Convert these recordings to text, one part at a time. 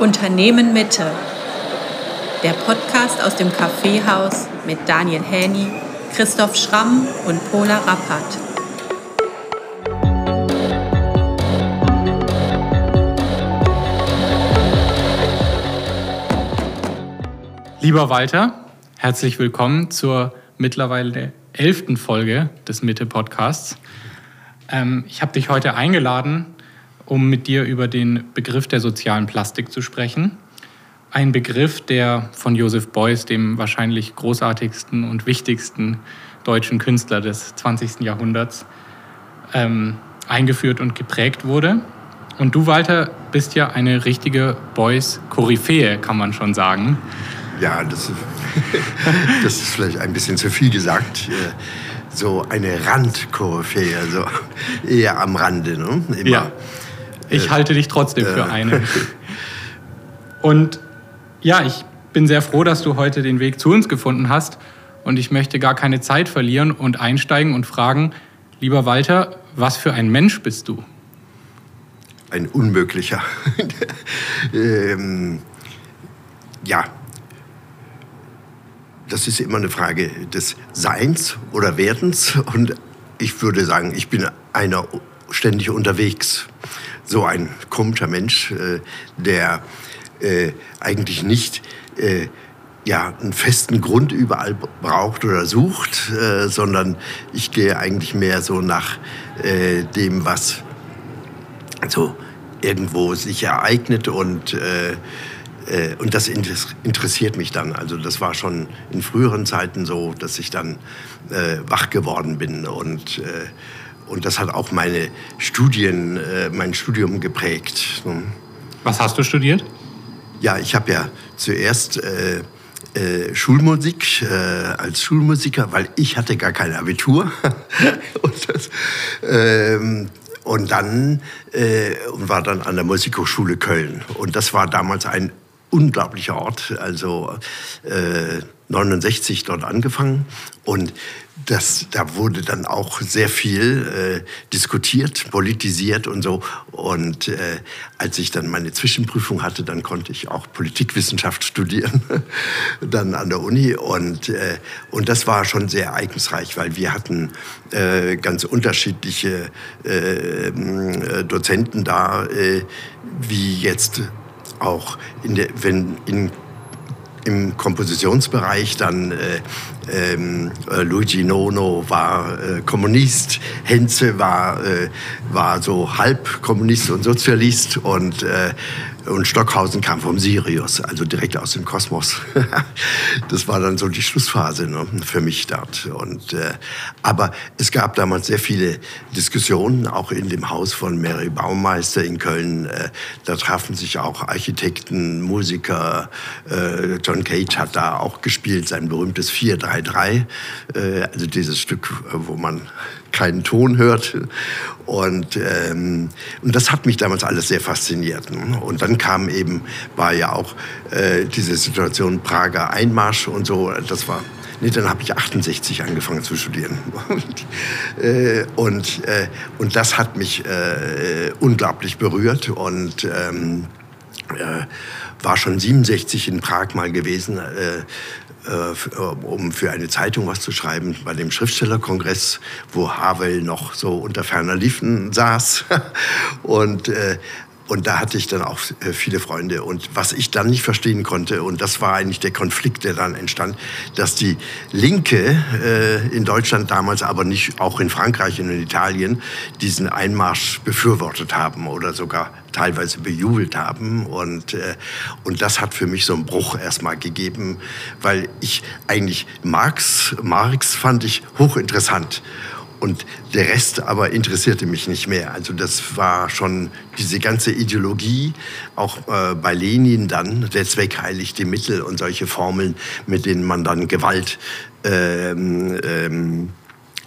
Unternehmen Mitte. Der Podcast aus dem Kaffeehaus mit Daniel Häni, Christoph Schramm und Pola Rappert. Lieber Walter, herzlich willkommen zur mittlerweile elften Folge des Mitte-Podcasts. Ähm, ich habe dich heute eingeladen, um mit dir über den Begriff der sozialen Plastik zu sprechen. Ein Begriff, der von Joseph Beuys, dem wahrscheinlich großartigsten und wichtigsten deutschen Künstler des 20. Jahrhunderts, ähm, eingeführt und geprägt wurde. Und du, Walter, bist ja eine richtige Beuys-Koryphäe, kann man schon sagen. Ja, das, das ist vielleicht ein bisschen zu viel gesagt. Äh, so eine Randkoryphäe, also eher am Rande. Ne? Immer. Ja. Ich äh, halte dich trotzdem für äh. eine. Und ja, ich bin sehr froh, dass du heute den Weg zu uns gefunden hast. Und ich möchte gar keine Zeit verlieren und einsteigen und fragen, lieber Walter, was für ein Mensch bist du? Ein unmöglicher. ähm, ja, das ist immer eine Frage des Seins oder Werdens. Und ich würde sagen, ich bin einer ständig unterwegs. So ein komischer Mensch, äh, der äh, eigentlich nicht äh, ja, einen festen Grund überall braucht oder sucht, äh, sondern ich gehe eigentlich mehr so nach äh, dem, was so irgendwo sich ereignet und äh, und das interessiert mich dann. Also das war schon in früheren Zeiten so, dass ich dann äh, wach geworden bin und äh, und das hat auch meine Studien, äh, mein Studium geprägt. Was hast du studiert? Ja, ich habe ja zuerst äh, äh, Schulmusik äh, als Schulmusiker, weil ich hatte gar kein Abitur. und, das, ähm, und dann äh, war dann an der Musikhochschule Köln. Und das war damals ein unglaublicher Ort. Also äh, 69 dort angefangen und das, da wurde dann auch sehr viel äh, diskutiert, politisiert und so. Und äh, als ich dann meine Zwischenprüfung hatte, dann konnte ich auch Politikwissenschaft studieren, dann an der Uni. Und, äh, und das war schon sehr ereignisreich, weil wir hatten äh, ganz unterschiedliche äh, Dozenten da, äh, wie jetzt auch in der, wenn in im Kompositionsbereich dann äh, ähm, äh, Luigi Nono war äh, Kommunist, Henze war, äh, war so halb Kommunist und Sozialist und äh, und Stockhausen kam vom Sirius, also direkt aus dem Kosmos. das war dann so die Schlussphase ne, für mich dort. Und, äh, aber es gab damals sehr viele Diskussionen, auch in dem Haus von Mary Baumeister in Köln. Äh, da trafen sich auch Architekten, Musiker. Äh, John Cage hat da auch gespielt, sein berühmtes 433, äh, also dieses Stück, wo man keinen Ton hört. Und, ähm, und das hat mich damals alles sehr fasziniert. Ne? Und dann kam eben, war ja auch äh, diese Situation Prager Einmarsch und so. Das war Nee, dann habe ich 68 angefangen zu studieren. Und, äh, und, äh, und das hat mich äh, unglaublich berührt und ähm, äh, war schon 67 in Prag mal gewesen. Äh, um für eine Zeitung was zu schreiben bei dem Schriftstellerkongress, wo Havel noch so unter ferner Liefen saß. Und äh, und da hatte ich dann auch äh, viele Freunde. Und was ich dann nicht verstehen konnte, und das war eigentlich der Konflikt, der dann entstand, dass die Linke äh, in Deutschland damals, aber nicht auch in Frankreich und in Italien, diesen Einmarsch befürwortet haben oder sogar teilweise bejubelt haben. Und, äh, und das hat für mich so einen Bruch erstmal gegeben, weil ich eigentlich Marx, Marx fand ich hochinteressant. Und der Rest aber interessierte mich nicht mehr. Also das war schon diese ganze Ideologie, auch äh, bei Lenin dann, der Zweck heiligt die Mittel und solche Formeln, mit denen man dann Gewalt ähm, ähm,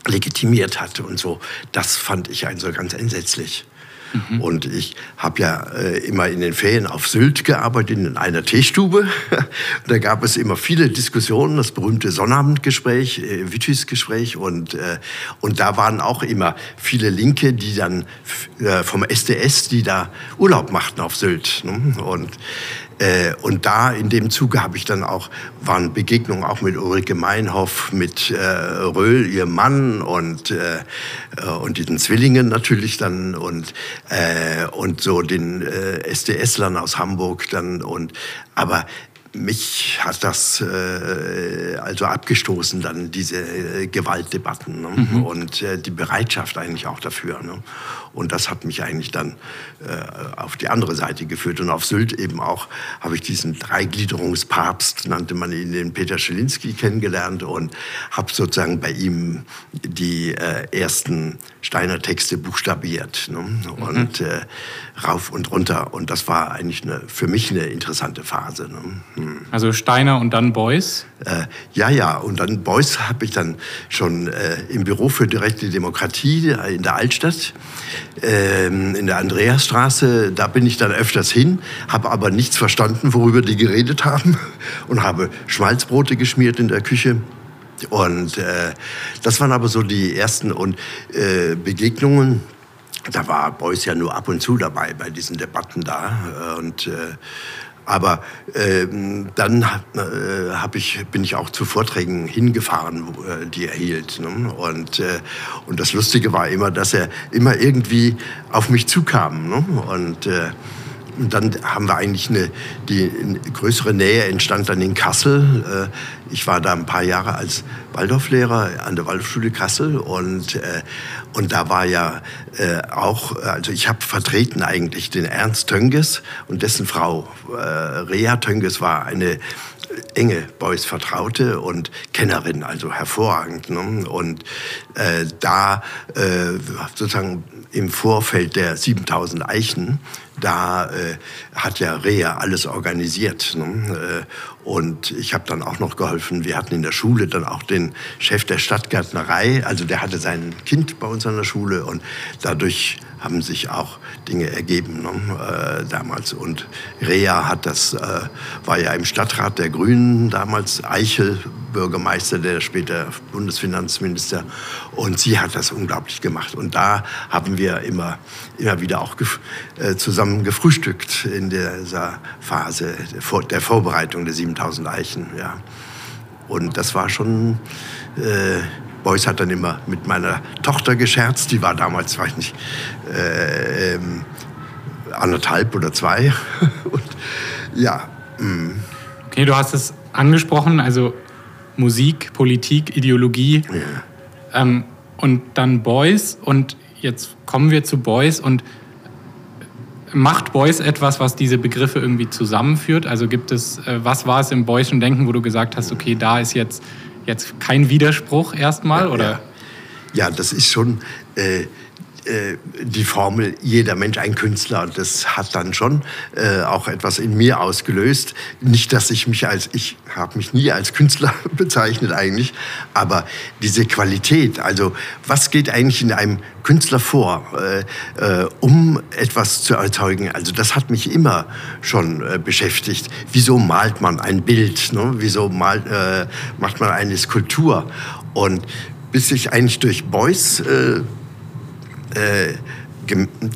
legitimiert hat und so. Das fand ich also ganz entsetzlich. Mhm. Und ich habe ja äh, immer in den Ferien auf Sylt gearbeitet, in einer Teestube. da gab es immer viele Diskussionen, das berühmte Sonnabendgespräch, äh, Vitis-Gespräch. Und, äh, und da waren auch immer viele Linke, die dann äh, vom SDS, die da Urlaub machten auf Sylt. Ne? Und äh, und da in dem Zuge habe ich dann auch, waren Begegnungen auch mit Ulrike Meinhoff, mit äh, Röhl, ihr Mann und, äh, äh und diesen Zwillingen natürlich dann und, äh, und so den SDS-Lern aus Hamburg dann und, aber mich hat das äh, also abgestoßen, dann diese äh, Gewaltdebatten ne? mhm. und äh, die Bereitschaft eigentlich auch dafür. Ne? Und das hat mich eigentlich dann äh, auf die andere Seite geführt. Und auf Sylt eben auch habe ich diesen Dreigliederungspapst, nannte man ihn, den Peter Schelinski, kennengelernt und habe sozusagen bei ihm die äh, ersten Steiner Texte buchstabiert. Ne? Und mhm. äh, rauf und runter. Und das war eigentlich eine, für mich eine interessante Phase. Ne? Also Steiner und dann Beuys? Äh, ja, ja. Und dann Beuys habe ich dann schon äh, im Büro für direkte Demokratie in der Altstadt, äh, in der Andreasstraße, da bin ich dann öfters hin, habe aber nichts verstanden, worüber die geredet haben und habe Schmalzbrote geschmiert in der Küche. Und äh, das waren aber so die ersten und, äh, Begegnungen da war Beuys ja nur ab und zu dabei bei diesen Debatten da. Und, äh, aber äh, dann äh, hab ich, bin ich auch zu Vorträgen hingefahren, äh, die er hielt. Ne? Und, äh, und das Lustige war immer, dass er immer irgendwie auf mich zukam. Ne? Und äh, und dann haben wir eigentlich eine, die größere Nähe entstand dann in Kassel. Äh, ich war da ein paar Jahre als Waldorflehrer an der Waldorfschule Kassel und, äh, und da war ja äh, auch, also ich habe vertreten eigentlich den Ernst Tönges und dessen Frau Rea Tönges war eine enge Beuys Vertraute und Kennerin, also hervorragend. Ne? Und äh, da äh, sozusagen im Vorfeld der 7000 Eichen, da äh, hat ja Rea alles organisiert. Ne? Äh, und ich habe dann auch noch geholfen. Wir hatten in der Schule dann auch den Chef der Stadtgärtnerei. Also der hatte sein Kind bei uns an der Schule und dadurch haben sich auch Dinge ergeben ne, äh, damals. Und Rea hat das, äh, war ja im Stadtrat der Grünen damals, Eichel, Bürgermeister, der später Bundesfinanzminister. Und sie hat das unglaublich gemacht. Und da haben wir immer, immer wieder auch äh, zusammen gefrühstückt in dieser Phase der, Vor der Vorbereitung der 7000 Eichen. Ja. Und das war schon äh, Beuys hat dann immer mit meiner Tochter gescherzt, die war damals, weiß ich nicht, äh, ähm, anderthalb oder zwei. Und, ja. Mh. Mm. Okay, du hast es angesprochen, also Musik, Politik, Ideologie ja. ähm, und dann Beuys und jetzt kommen wir zu Beuys und macht Beuys etwas, was diese Begriffe irgendwie zusammenführt? Also gibt es, äh, was war es im Beuysschen Denken, wo du gesagt hast, okay, da ist jetzt jetzt kein Widerspruch erstmal, ja, oder? Ja. ja. das ist schon äh, die Formel, jeder Mensch ein Künstler. Das hat dann schon äh, auch etwas in mir ausgelöst. Nicht, dass ich mich als, ich habe mich nie als Künstler bezeichnet eigentlich, aber diese Qualität, also was geht eigentlich in einem Künstler vor, äh, äh, um etwas zu erzeugen? Also das hat mich immer schon äh, beschäftigt. Wieso malt man ein Bild? Ne? Wieso malt, äh, macht man eine Skulptur? Und bis ich eigentlich durch Beuys äh,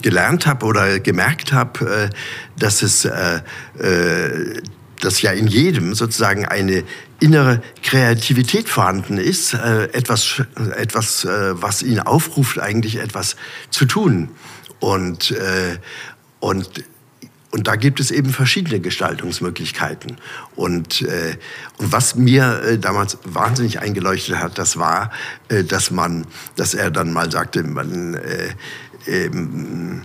gelernt habe oder gemerkt habe, äh, dass es äh, äh, dass ja in jedem sozusagen eine innere Kreativität vorhanden ist, äh, etwas, etwas was ihn aufruft, eigentlich etwas zu tun. Und, und, und da gibt es eben verschiedene Gestaltungsmöglichkeiten. Und, äh, und was mir äh, damals wahnsinnig eingeleuchtet hat, das war, äh, dass man, dass er dann mal sagte, man, äh, ähm,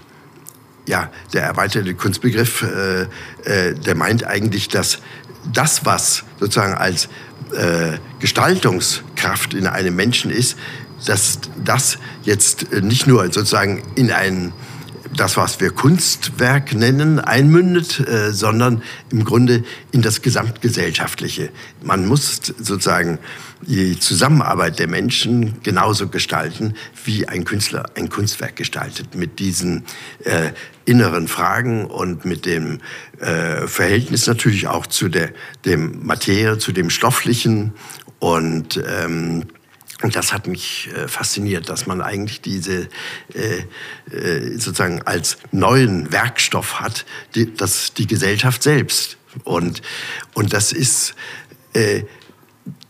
ja, der erweiterte Kunstbegriff, äh, äh, der meint eigentlich, dass das, was sozusagen als Gestaltungskraft in einem Menschen ist, dass das jetzt nicht nur sozusagen in einen das, was wir Kunstwerk nennen, einmündet, äh, sondern im Grunde in das Gesamtgesellschaftliche. Man muss sozusagen die Zusammenarbeit der Menschen genauso gestalten, wie ein Künstler ein Kunstwerk gestaltet, mit diesen äh, inneren Fragen und mit dem äh, Verhältnis natürlich auch zu der dem Materie, zu dem Stofflichen und ähm, und das hat mich äh, fasziniert, dass man eigentlich diese äh, äh, sozusagen als neuen Werkstoff hat, die, das die Gesellschaft selbst. Und, und das ist, äh,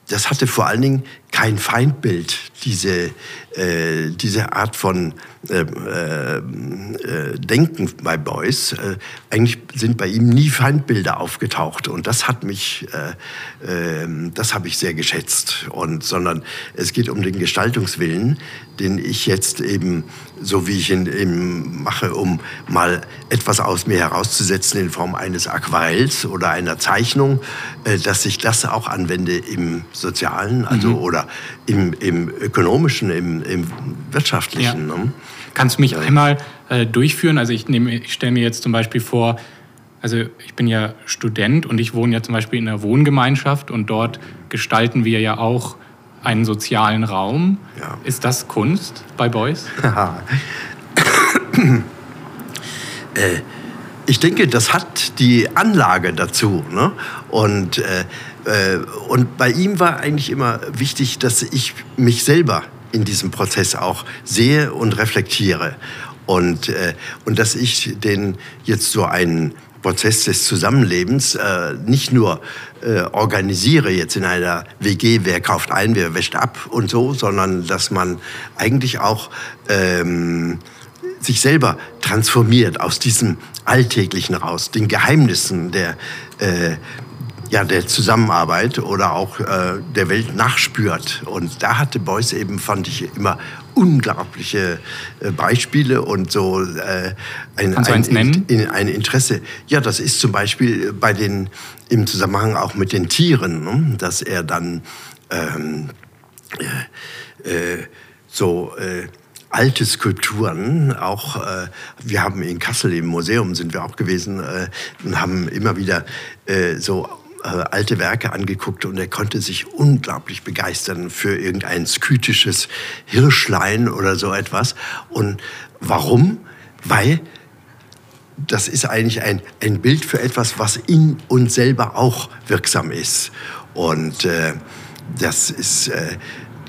das hatte vor allen Dingen kein Feindbild, diese, äh, diese Art von äh, äh, äh, Denken bei Beuys. Äh, eigentlich sind bei ihm nie Feindbilder aufgetaucht und das hat mich, äh, ähm, das habe ich sehr geschätzt. Und sondern es geht um den Gestaltungswillen, den ich jetzt eben, so wie ich ihn eben mache, um mal etwas aus mir herauszusetzen in Form eines Aquarells oder einer Zeichnung, dass ich das auch anwende im Sozialen, also mhm. oder im, im ökonomischen, im, im wirtschaftlichen. Ja. Ne? Kannst du mich einmal äh, durchführen? Also ich, ich stelle mir jetzt zum Beispiel vor, also ich bin ja Student und ich wohne ja zum Beispiel in einer Wohngemeinschaft und dort gestalten wir ja auch einen sozialen Raum. Ja. Ist das Kunst bei Beuys? äh, ich denke, das hat die Anlage dazu. Ne? Und äh, und bei ihm war eigentlich immer wichtig, dass ich mich selber in diesem Prozess auch sehe und reflektiere. Und, äh, und dass ich den jetzt so einen Prozess des Zusammenlebens äh, nicht nur äh, organisiere jetzt in einer WG, wer kauft ein, wer wäscht ab und so, sondern dass man eigentlich auch ähm, sich selber transformiert aus diesem Alltäglichen raus, den Geheimnissen der, äh, ja, der Zusammenarbeit oder auch äh, der Welt nachspürt. Und da hatte Beuys eben, fand ich, immer unglaubliche äh, Beispiele und so äh, ein, ein, ein, ein, Interesse. Ja, das ist zum Beispiel bei den, im Zusammenhang auch mit den Tieren, ne? dass er dann ähm, äh, äh so äh, alte Skulpturen, auch äh, wir haben in Kassel im Museum sind wir auch gewesen äh, und haben immer wieder äh, so äh, alte Werke angeguckt und er konnte sich unglaublich begeistern für irgendein skytisches Hirschlein oder so etwas. Und warum? Weil das ist eigentlich ein, ein Bild für etwas, was in uns selber auch wirksam ist. Und äh, das ist, äh,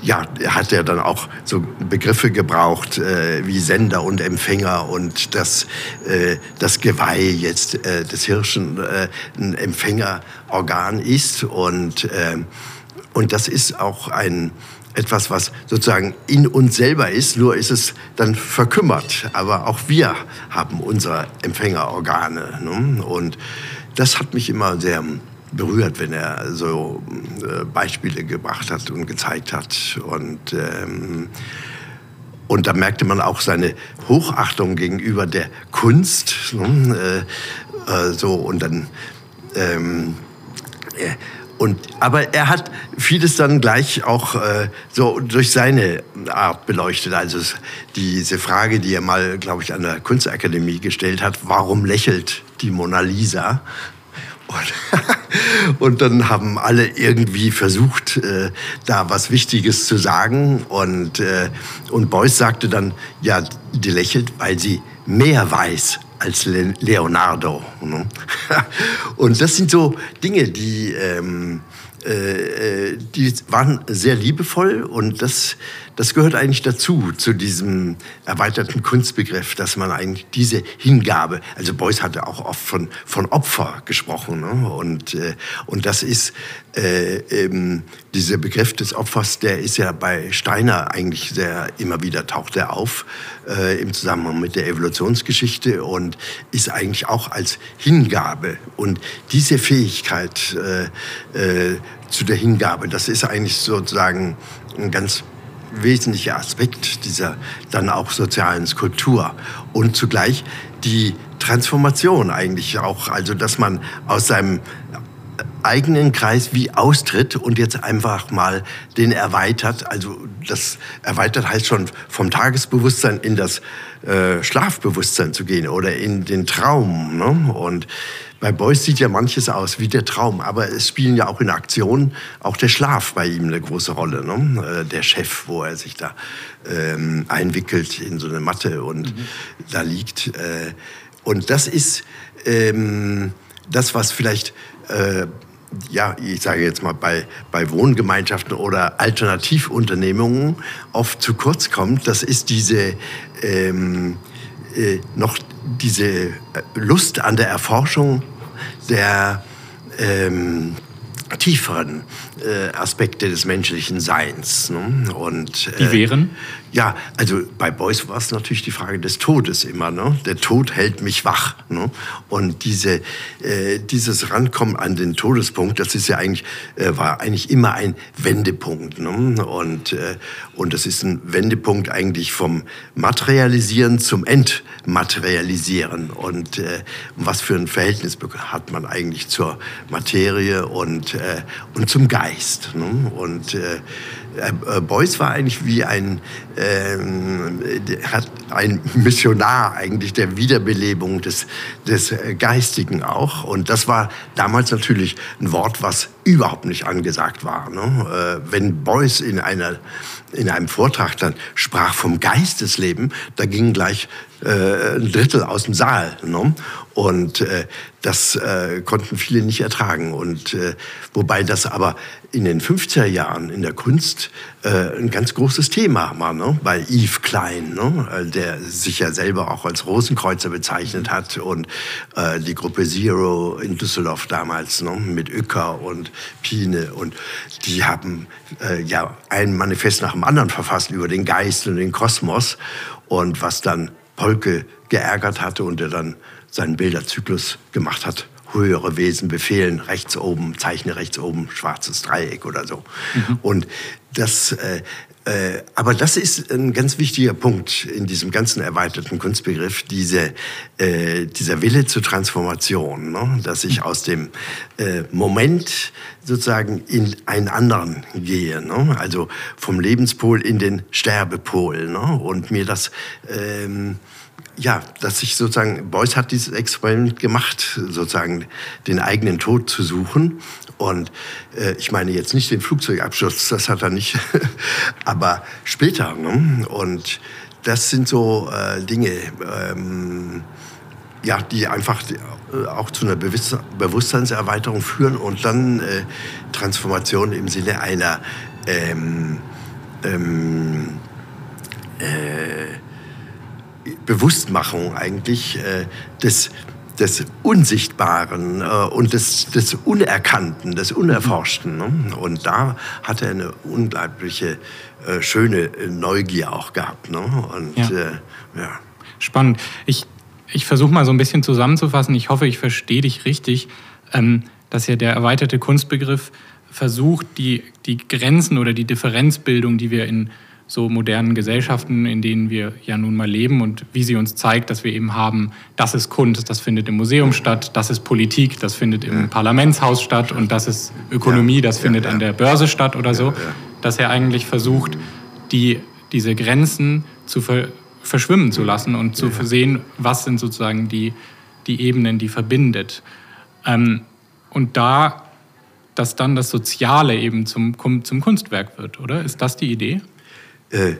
ja, er hat ja dann auch so Begriffe gebraucht äh, wie Sender und Empfänger und das, äh, das Geweih jetzt äh, des Hirschen äh, ein Empfängerorgan ist und, äh, und das ist auch ein etwas, was sozusagen in uns selber ist, nur ist es dann verkümmert. Aber auch wir haben unsere Empfängerorgane. Ne? Und das hat mich immer sehr berührt, wenn er so äh, Beispiele gebracht hat und gezeigt hat. Und, ähm, und da merkte man auch seine Hochachtung gegenüber der Kunst. Ne? Äh, äh, so, und dann. Ähm, äh, und, aber er hat vieles dann gleich auch äh, so durch seine Art beleuchtet. Also diese Frage, die er mal, glaube ich, an der Kunstakademie gestellt hat, warum lächelt die Mona Lisa? Und, und, dann haben alle irgendwie versucht, äh, da was Wichtiges zu sagen. Und, äh, und Beuys sagte dann, ja, die lächelt, weil sie mehr weiß als Le Leonardo. Ne? und das sind so Dinge, die, ähm, äh, äh, die waren sehr liebevoll und das das gehört eigentlich dazu, zu diesem erweiterten Kunstbegriff, dass man eigentlich diese Hingabe, also Beuys hatte auch oft von, von Opfer gesprochen. Ne? Und, äh, und das ist äh, eben dieser Begriff des Opfers, der ist ja bei Steiner eigentlich sehr, immer wieder taucht er auf äh, im Zusammenhang mit der Evolutionsgeschichte und ist eigentlich auch als Hingabe. Und diese Fähigkeit äh, äh, zu der Hingabe, das ist eigentlich sozusagen ein ganz wesentlicher Aspekt dieser dann auch sozialen Skulptur und zugleich die Transformation eigentlich auch, also dass man aus seinem eigenen Kreis wie austritt und jetzt einfach mal den erweitert. Also das erweitert heißt schon vom Tagesbewusstsein in das äh, Schlafbewusstsein zu gehen oder in den Traum. Ne? Und bei Beuys sieht ja manches aus wie der Traum, aber es spielen ja auch in Aktion auch der Schlaf bei ihm eine große Rolle. Ne? Äh, der Chef, wo er sich da ähm, einwickelt in so eine Matte und mhm. da liegt. Äh, und das ist ähm, das, was vielleicht äh, ja, ich sage jetzt mal, bei, bei Wohngemeinschaften oder Alternativunternehmungen oft zu kurz kommt, das ist diese ähm, äh, noch diese Lust an der Erforschung der ähm, tieferen äh, Aspekte des menschlichen Seins. Ne? Und, äh, die wären? Ja, also bei Beuys war es natürlich die Frage des Todes immer. Ne? Der Tod hält mich wach. Ne? Und diese, äh, dieses Rankommen an den Todespunkt, das ist ja eigentlich, äh, war eigentlich immer ein Wendepunkt. Ne? Und, äh, und das ist ein Wendepunkt eigentlich vom Materialisieren zum Entmaterialisieren. Und äh, was für ein Verhältnis hat man eigentlich zur Materie und, äh, und zum Geist. Ne? Und äh, äh, Beuys war eigentlich wie ein, ähm, hat ein Missionar eigentlich der Wiederbelebung des, des Geistigen auch. Und das war damals natürlich ein Wort, was überhaupt nicht angesagt war. Ne? Äh, wenn Beuys in, einer, in einem Vortrag dann sprach vom Geistesleben, da ging gleich äh, ein Drittel aus dem Saal. Ne? Und äh, das äh, konnten viele nicht ertragen. Und äh, wobei das aber in den 50er Jahren in der Kunst äh, ein ganz großes Thema war, ne? bei Yves Klein, ne? Äh, der sich ja selber auch als Rosenkreuzer bezeichnet hat und äh, die Gruppe Zero in Düsseldorf damals ne? mit Uecker und Pine und die haben äh, ja ein Manifest nach dem anderen verfasst über den Geist und den Kosmos und was dann Polke geärgert hatte und der dann seinen Bilderzyklus gemacht hat. Höhere Wesen befehlen, rechts oben, zeichne rechts oben, schwarzes Dreieck oder so. Mhm. Und das, äh, aber das ist ein ganz wichtiger Punkt in diesem ganzen erweiterten Kunstbegriff, diese, äh, dieser Wille zur Transformation, ne? dass ich aus dem äh, Moment sozusagen in einen anderen gehe, ne? also vom Lebenspol in den Sterbepol ne? und mir das ähm, ja, dass ich sozusagen, Beuys hat dieses Experiment gemacht, sozusagen den eigenen Tod zu suchen. Und äh, ich meine jetzt nicht den Flugzeugabsturz, das hat er nicht, aber später. Ne? Und das sind so äh, Dinge, ähm, ja, die einfach äh, auch zu einer Bewusstseinserweiterung führen und dann äh, Transformation im Sinne einer ähm, ähm, äh, Bewusstmachung eigentlich äh, des, des Unsichtbaren äh, und des, des Unerkannten, des Unerforschten. Ne? Und da hat er eine unglaubliche, äh, schöne Neugier auch gehabt. Ne? Und, ja. Äh, ja. Spannend. Ich, ich versuche mal so ein bisschen zusammenzufassen. Ich hoffe, ich verstehe dich richtig, ähm, dass ja der erweiterte Kunstbegriff versucht, die, die Grenzen oder die Differenzbildung, die wir in so modernen Gesellschaften, in denen wir ja nun mal leben und wie sie uns zeigt, dass wir eben haben, das ist Kunst, das findet im Museum statt, das ist Politik, das findet im ja. Parlamentshaus statt und das ist Ökonomie, das ja, findet ja, an der Börse statt oder so, dass er eigentlich versucht, die, diese Grenzen zu ver verschwimmen zu lassen und zu sehen, was sind sozusagen die, die Ebenen, die verbindet. Ähm, und da, dass dann das Soziale eben zum, zum Kunstwerk wird, oder? Ist das die Idee? Äh,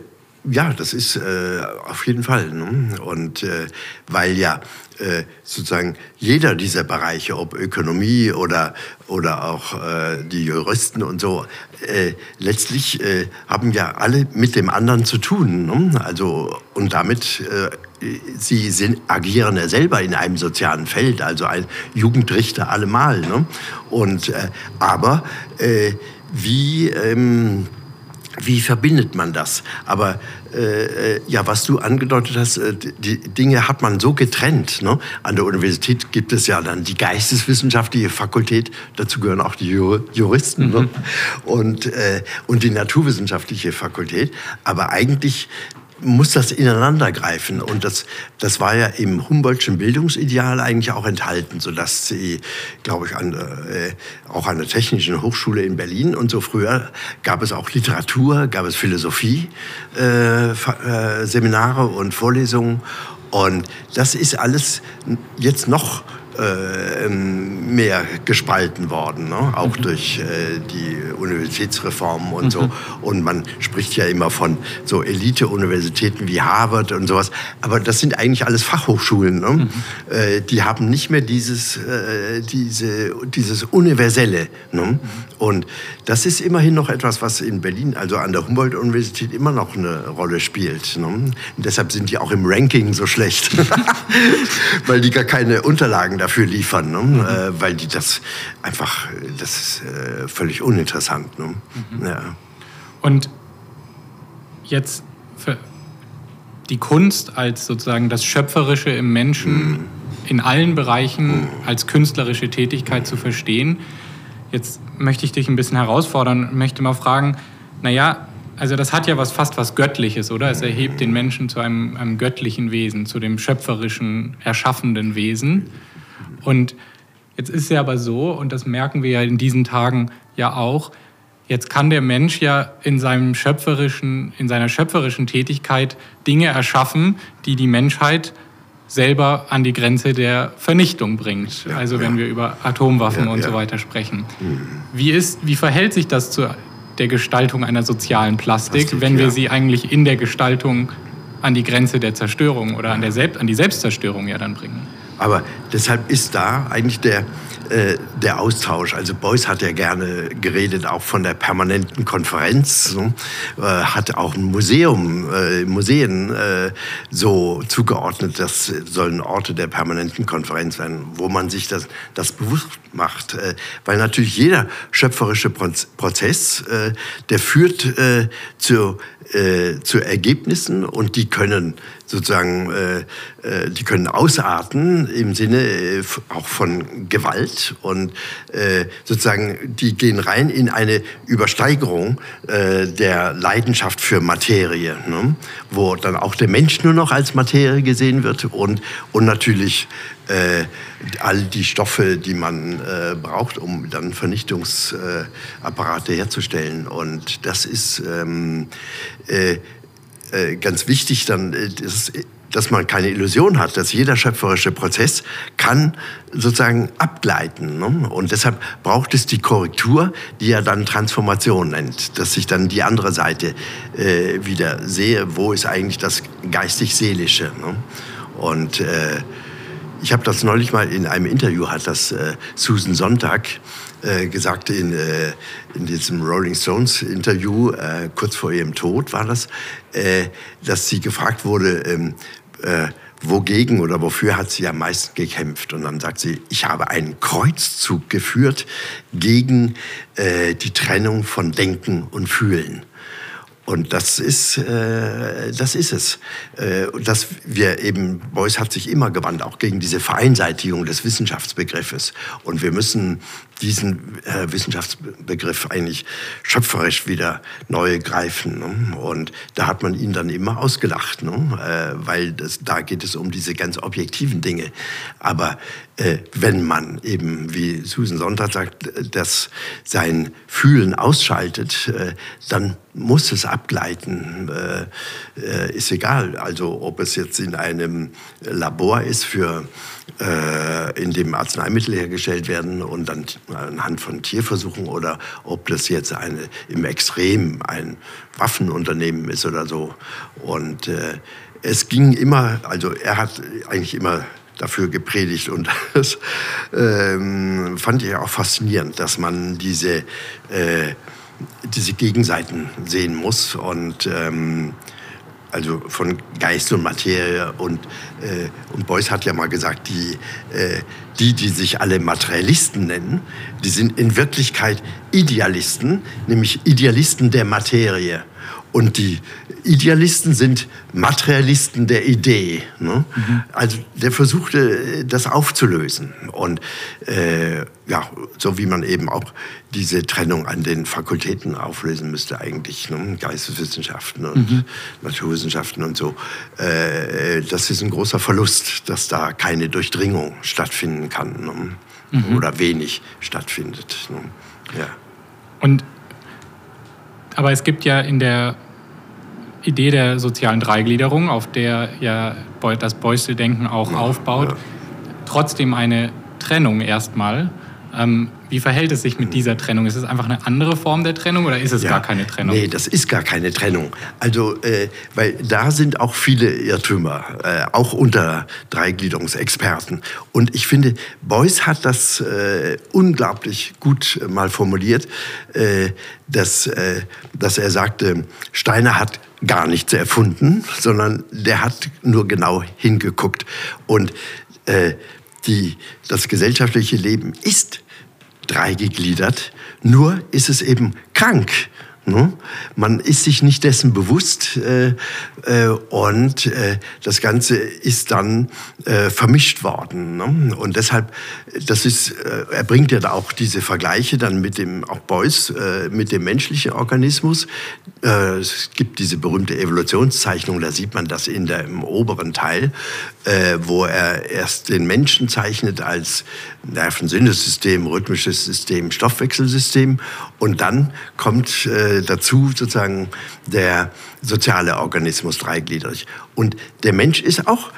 ja, das ist äh, auf jeden Fall. Ne? Und äh, weil ja äh, sozusagen jeder dieser Bereiche, ob Ökonomie oder, oder auch äh, die Juristen und so, äh, letztlich äh, haben ja alle mit dem anderen zu tun. Ne? Also, und damit, sie sind, agieren ja selber in einem sozialen Feld, also ein Jugendrichter allemal. Ne? Und, aber wie... Ähm, wie verbindet man das? Aber äh, äh, ja, was du angedeutet hast, äh, die Dinge hat man so getrennt. Ne? An der Universität gibt es ja dann die geisteswissenschaftliche Fakultät, dazu gehören auch die Juristen ne? mhm. ne? und, äh, und die naturwissenschaftliche Fakultät. Aber eigentlich muss das ineinandergreifen. Und das, das war ja im Humboldtschen Bildungsideal eigentlich auch enthalten, sodass sie, glaube ich, an, äh, auch an der Technischen Hochschule in Berlin und so früher gab es auch Literatur, gab es Philosophie, äh, äh, und Vorlesungen. Und das ist alles jetzt noch äh, mehr gespalten worden, ne? auch mhm. durch äh, die Universitätsreformen und mhm. so. Und man spricht ja immer von so Elite-Universitäten wie Harvard und sowas. Aber das sind eigentlich alles Fachhochschulen. Ne? Mhm. Äh, die haben nicht mehr dieses, äh, diese, dieses Universelle. Ne? Und das ist immerhin noch etwas, was in Berlin, also an der Humboldt-Universität, immer noch eine Rolle spielt. Ne? Und deshalb sind die auch im Ranking so schlecht, weil die gar keine Unterlagen dafür liefern, ne? mhm. äh, weil die das einfach, das ist äh, völlig uninteressant. Ne? Mhm. Ja. Und jetzt für die Kunst als sozusagen das Schöpferische im Menschen mhm. in allen Bereichen mhm. als künstlerische Tätigkeit zu verstehen. Jetzt möchte ich dich ein bisschen herausfordern und möchte mal fragen, naja, also das hat ja was fast was Göttliches, oder? Es erhebt den Menschen zu einem, einem göttlichen Wesen, zu dem schöpferischen, erschaffenden Wesen. Und jetzt ist es ja aber so, und das merken wir ja in diesen Tagen ja auch, jetzt kann der Mensch ja in, seinem schöpferischen, in seiner schöpferischen Tätigkeit Dinge erschaffen, die die Menschheit selber an die Grenze der Vernichtung bringt. Ja, also wenn ja. wir über Atomwaffen ja, und so weiter sprechen. Mhm. Wie, ist, wie verhält sich das zu der Gestaltung einer sozialen Plastik, Plastik wenn wir sie eigentlich in der Gestaltung an die Grenze der Zerstörung oder an, der Selbst, an die Selbstzerstörung ja dann bringen? Aber deshalb ist da eigentlich der, äh, der Austausch. Also Beuys hat ja gerne geredet, auch von der permanenten Konferenz, so, äh, hat auch ein Museum, äh, Museen äh, so zugeordnet, das sollen Orte der permanenten Konferenz werden, wo man sich das, das bewusst macht. Äh, weil natürlich jeder schöpferische Prozess, äh, der führt zu, zu Ergebnissen und die können sozusagen, äh, äh, die können ausarten im Sinne äh, auch von Gewalt und äh, sozusagen, die gehen rein in eine Übersteigerung äh, der Leidenschaft für Materie, ne? wo dann auch der Mensch nur noch als Materie gesehen wird und, und natürlich äh, all die Stoffe, die man äh, braucht, um dann Vernichtungsapparate herzustellen. Und das ist ähm, äh, ganz wichtig, dann, äh, dass, man keine Illusion hat, dass jeder schöpferische Prozess kann sozusagen abgleiten. Ne? Und deshalb braucht es die Korrektur, die er dann Transformation nennt, dass ich dann die andere Seite äh, wieder sehe, wo ist eigentlich das geistig-seelische. Ne? Und äh, ich habe das neulich mal in einem Interview, hat das äh, Susan Sonntag äh, gesagt in, äh, in diesem Rolling Stones Interview, äh, kurz vor ihrem Tod war das, äh, dass sie gefragt wurde, ähm, äh, wogegen oder wofür hat sie am meisten gekämpft? Und dann sagt sie, ich habe einen Kreuzzug geführt gegen die Trennung von Denken und Fühlen. Und das ist, äh, das ist es. Äh, dass wir eben, Beuys hat sich immer gewandt, auch gegen diese Vereinseitigung des Wissenschaftsbegriffes. Und wir müssen diesen äh, Wissenschaftsbegriff eigentlich schöpferisch wieder neu greifen. Ne? Und da hat man ihn dann immer ausgelacht, ne? äh, weil das, da geht es um diese ganz objektiven Dinge. Aber äh, wenn man eben, wie Susan Sonntag sagt, das sein Fühlen ausschaltet, äh, dann muss es abgleiten. Äh, äh, ist egal, also ob es jetzt in einem Labor ist für äh, in dem Arzneimittel hergestellt werden und dann anhand von Tierversuchen oder ob das jetzt eine, im Extrem ein Waffenunternehmen ist oder so. Und äh, es ging immer, also er hat eigentlich immer dafür gepredigt und das ähm, fand ich auch faszinierend, dass man diese, äh, diese Gegenseiten sehen muss und ähm, also von Geist und Materie. Und, äh, und Beuys hat ja mal gesagt, die, äh, die, die sich alle Materialisten nennen, die sind in Wirklichkeit Idealisten, nämlich Idealisten der Materie. Und die Idealisten sind Materialisten der Idee. Ne? Mhm. Also der versuchte, das aufzulösen. Und äh, ja, so wie man eben auch diese Trennung an den Fakultäten auflösen müsste eigentlich, ne? Geisteswissenschaften und mhm. Naturwissenschaften und so. Äh, das ist ein großer Verlust, dass da keine Durchdringung stattfinden kann ne? mhm. oder wenig stattfindet. Ne? Ja. Und aber es gibt ja in der Idee der sozialen Dreigliederung, auf der ja das Beuysel-Denken auch ja, aufbaut, ja. trotzdem eine Trennung erstmal. Ähm, wie verhält es sich mit dieser Trennung? Ist es einfach eine andere Form der Trennung oder ist es ja, gar keine Trennung? Nee, das ist gar keine Trennung. Also, äh, weil da sind auch viele Irrtümer, äh, auch unter Dreigliederungsexperten. Und ich finde, Beuys hat das äh, unglaublich gut mal formuliert, äh, dass, äh, dass er sagte, Steiner hat gar nichts erfunden, sondern der hat nur genau hingeguckt. Und äh, die, das gesellschaftliche Leben ist dreigegliedert, nur ist es eben krank. Ne? Man ist sich nicht dessen bewusst äh, äh, und äh, das Ganze ist dann äh, vermischt worden. Ne? Und deshalb, das ist, äh, er bringt ja da auch diese Vergleiche dann mit dem, auch Beuys, äh, mit dem menschlichen Organismus. es gibt diese berühmte Evolutionszeichnung, da sieht man das in der, im oberen Teil, wo er erst den Menschen zeichnet als Nervensinnesystem, rhythmisches System, Stoffwechselsystem und dann kommt dazu sozusagen der soziale Organismus dreigliedrig. Und der Mensch ist auch,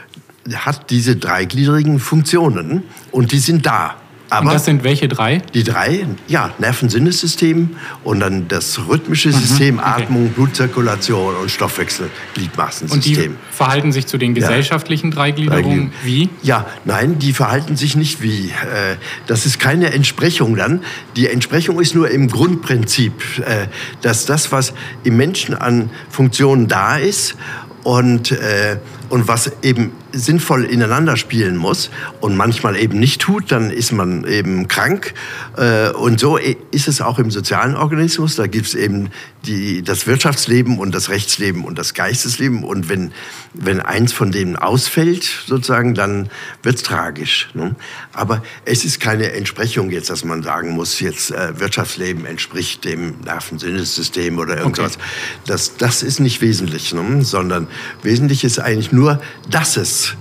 hat diese dreigliedrigen Funktionen und die sind da. Aber und das sind welche drei? Die drei, ja, Nervensinnessystem und dann das rhythmische mhm, System, mhm, okay. Atmung, Blutzirkulation und Stoffwechsel-Gliedmaßensystem. Und die verhalten sich zu den gesellschaftlichen ja. Dreigliederungen wie? Ja, nein, die verhalten sich nicht wie. Äh, das ist keine Entsprechung dann. Die Entsprechung ist nur im Grundprinzip, äh, dass das, was im Menschen an Funktionen da ist und, äh, und was eben sinnvoll ineinander spielen muss und manchmal eben nicht tut, dann ist man eben krank. Äh, und so ist es auch im sozialen Organismus. Da gibt es eben die, das Wirtschaftsleben und das Rechtsleben und das Geistesleben. Und wenn, wenn eins von denen ausfällt, sozusagen, dann wird es tragisch. Ne? Aber es ist keine Entsprechung jetzt, dass man sagen muss, jetzt äh, Wirtschaftsleben entspricht dem Nervensinnessystem oder irgendwas. Okay. Das, das ist nicht wesentlich, ne? sondern wesentlich ist eigentlich nur, dass es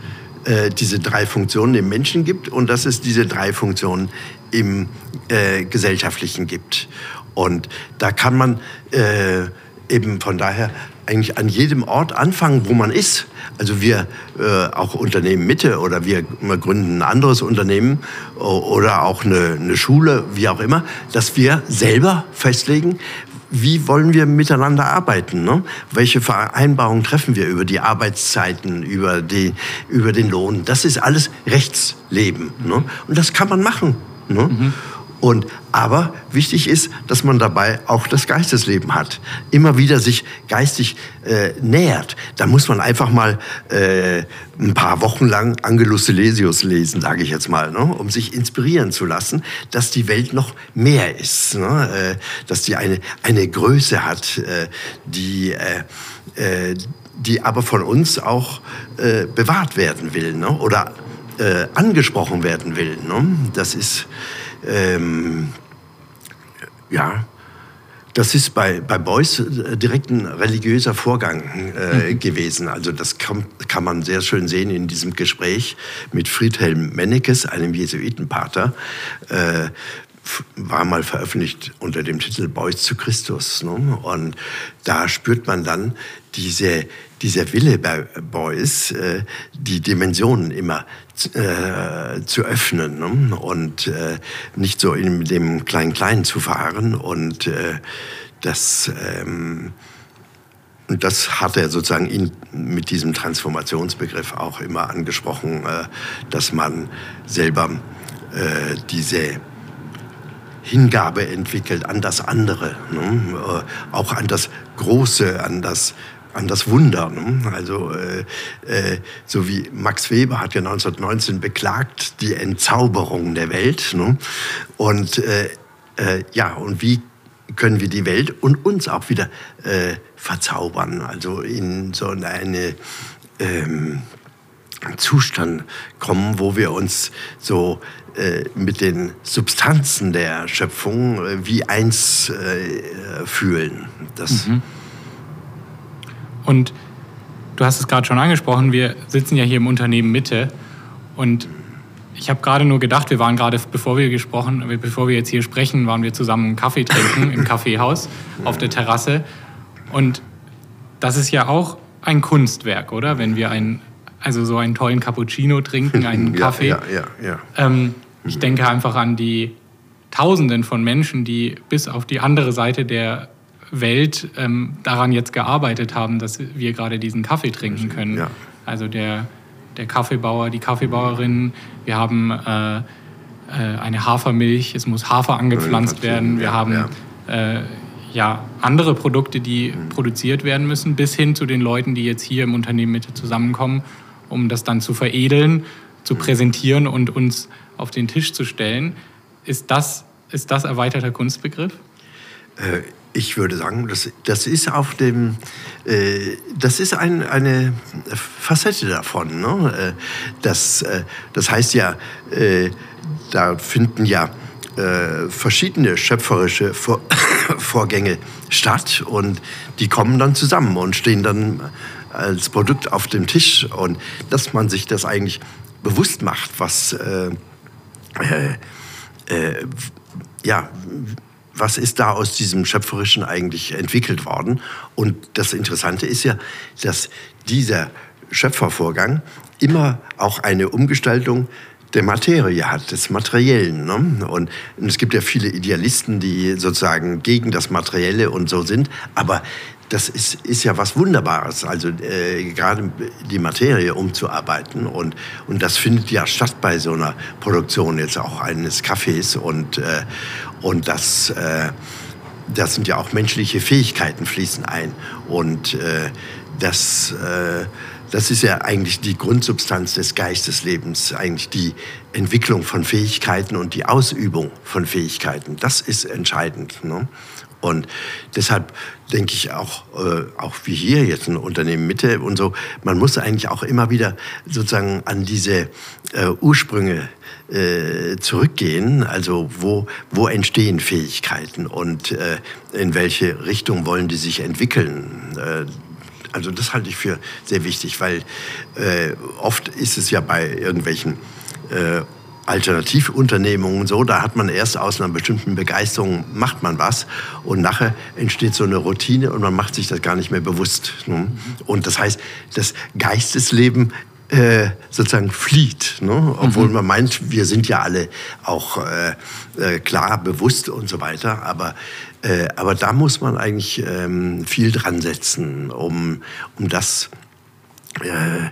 äh, diese drei Funktionen im Menschen gibt und dass es diese drei Funktionen im äh, Gesellschaftlichen gibt. Und da kann man äh, eben von daher eigentlich an jedem Ort anfangen, wo man ist. Also wir äh, auch Unternehmen Mitte oder wir gründen ein anderes Unternehmen oder auch eine, eine Schule, wie auch immer, dass wir selber festlegen, wie wollen wir miteinander arbeiten? Ne? Welche Vereinbarungen treffen wir über die Arbeitszeiten, über, die, über den Lohn? Das ist alles Rechtsleben. Ne? Und das kann man machen. Ne? Mhm. Und, aber wichtig ist, dass man dabei auch das Geistesleben hat. Immer wieder sich geistig äh, nähert. Da muss man einfach mal äh, ein paar Wochen lang Angelus Silesius lesen, sage ich jetzt mal, ne? um sich inspirieren zu lassen, dass die Welt noch mehr ist. Ne? Äh, dass die eine, eine Größe hat, äh, die, äh, äh, die aber von uns auch äh, bewahrt werden will ne? oder äh, angesprochen werden will. Ne? Das ist ähm, ja, das ist bei, bei Beuys äh, direkt ein religiöser Vorgang äh, mhm. gewesen. Also das kann, kann man sehr schön sehen in diesem Gespräch mit Friedhelm Mennekes, einem Jesuitenpater. Äh, war mal veröffentlicht unter dem Titel Beuys zu Christus. Ne? Und da spürt man dann diese, dieser Wille bei Beuys, äh, die Dimensionen immer äh, zu öffnen ne? und äh, nicht so in dem Klein-Klein zu fahren. Und äh, das, ähm, das hat er sozusagen in, mit diesem Transformationsbegriff auch immer angesprochen, äh, dass man selber äh, diese Hingabe entwickelt an das andere, ne? Auch an das Große, an das an das Wunder. Ne? Also äh, äh, so wie Max Weber hat ja 1919 beklagt die Entzauberung der Welt. Ne? Und äh, äh, ja, und wie können wir die Welt und uns auch wieder äh, verzaubern. Also in so eine ähm, Zustand kommen, wo wir uns so äh, mit den Substanzen der Schöpfung äh, wie eins äh, fühlen. Das mhm. Und du hast es gerade schon angesprochen, wir sitzen ja hier im Unternehmen Mitte und ich habe gerade nur gedacht, wir waren gerade, bevor wir gesprochen, bevor wir jetzt hier sprechen, waren wir zusammen einen Kaffee trinken im Kaffeehaus auf der Terrasse. Und das ist ja auch ein Kunstwerk, oder? Wenn wir ein, also so einen tollen Cappuccino trinken, einen Kaffee. Ja, ja, ja. ja. Ähm, ich denke einfach an die Tausenden von Menschen, die bis auf die andere Seite der Welt ähm, daran jetzt gearbeitet haben, dass wir gerade diesen Kaffee trinken können. Ja. Also der der Kaffeebauer, die Kaffeebauerin. Wir haben äh, äh, eine Hafermilch, es muss Hafer angepflanzt werden. Wir haben ja. Äh, ja, andere Produkte, die mhm. produziert werden müssen, bis hin zu den Leuten, die jetzt hier im Unternehmen mit zusammenkommen, um das dann zu veredeln, zu mhm. präsentieren und uns auf den Tisch zu stellen. Ist das, ist das erweiterter Kunstbegriff? Ich würde sagen, das, das ist auf dem, äh, das ist ein, eine Facette davon. Ne? Äh, das, äh, das heißt ja, äh, da finden ja äh, verschiedene schöpferische Vor Vorgänge statt und die kommen dann zusammen und stehen dann als Produkt auf dem Tisch und dass man sich das eigentlich bewusst macht, was äh, ja was ist da aus diesem Schöpferischen eigentlich entwickelt worden. Und das Interessante ist ja, dass dieser Schöpfervorgang immer auch eine Umgestaltung der Materie hat, des Materiellen. Ne? Und, es gibt ja viele Idealisten, die sozusagen gegen das Materielle und so sind. Aber das ist, ist ja was Wunderbares, also äh, gerade die Materie umzuarbeiten. Und, und das findet ja statt bei so einer Produktion jetzt auch eines Kaffees. Und, äh, und das, äh, das sind ja auch menschliche Fähigkeiten fließen ein. Und äh, das, äh, das ist ja eigentlich die Grundsubstanz des Geisteslebens, eigentlich die Entwicklung von Fähigkeiten und die Ausübung von Fähigkeiten. Das ist entscheidend. Ne? Und deshalb denke ich auch, äh, auch wie hier jetzt ein Unternehmen Mitte und so, man muss eigentlich auch immer wieder sozusagen an diese äh, Ursprünge äh, zurückgehen. Also wo, wo entstehen Fähigkeiten und äh, in welche Richtung wollen die sich entwickeln? Äh, also das halte ich für sehr wichtig, weil äh, oft ist es ja bei irgendwelchen Alternativunternehmungen so, da hat man erst aus einer bestimmten Begeisterung, macht man was und nachher entsteht so eine Routine und man macht sich das gar nicht mehr bewusst. Ne? Und das heißt, das Geistesleben äh, sozusagen flieht, ne? obwohl mhm. man meint, wir sind ja alle auch äh, äh, klar, bewusst und so weiter, aber äh, aber da muss man eigentlich ähm, viel dran setzen, um, um das äh,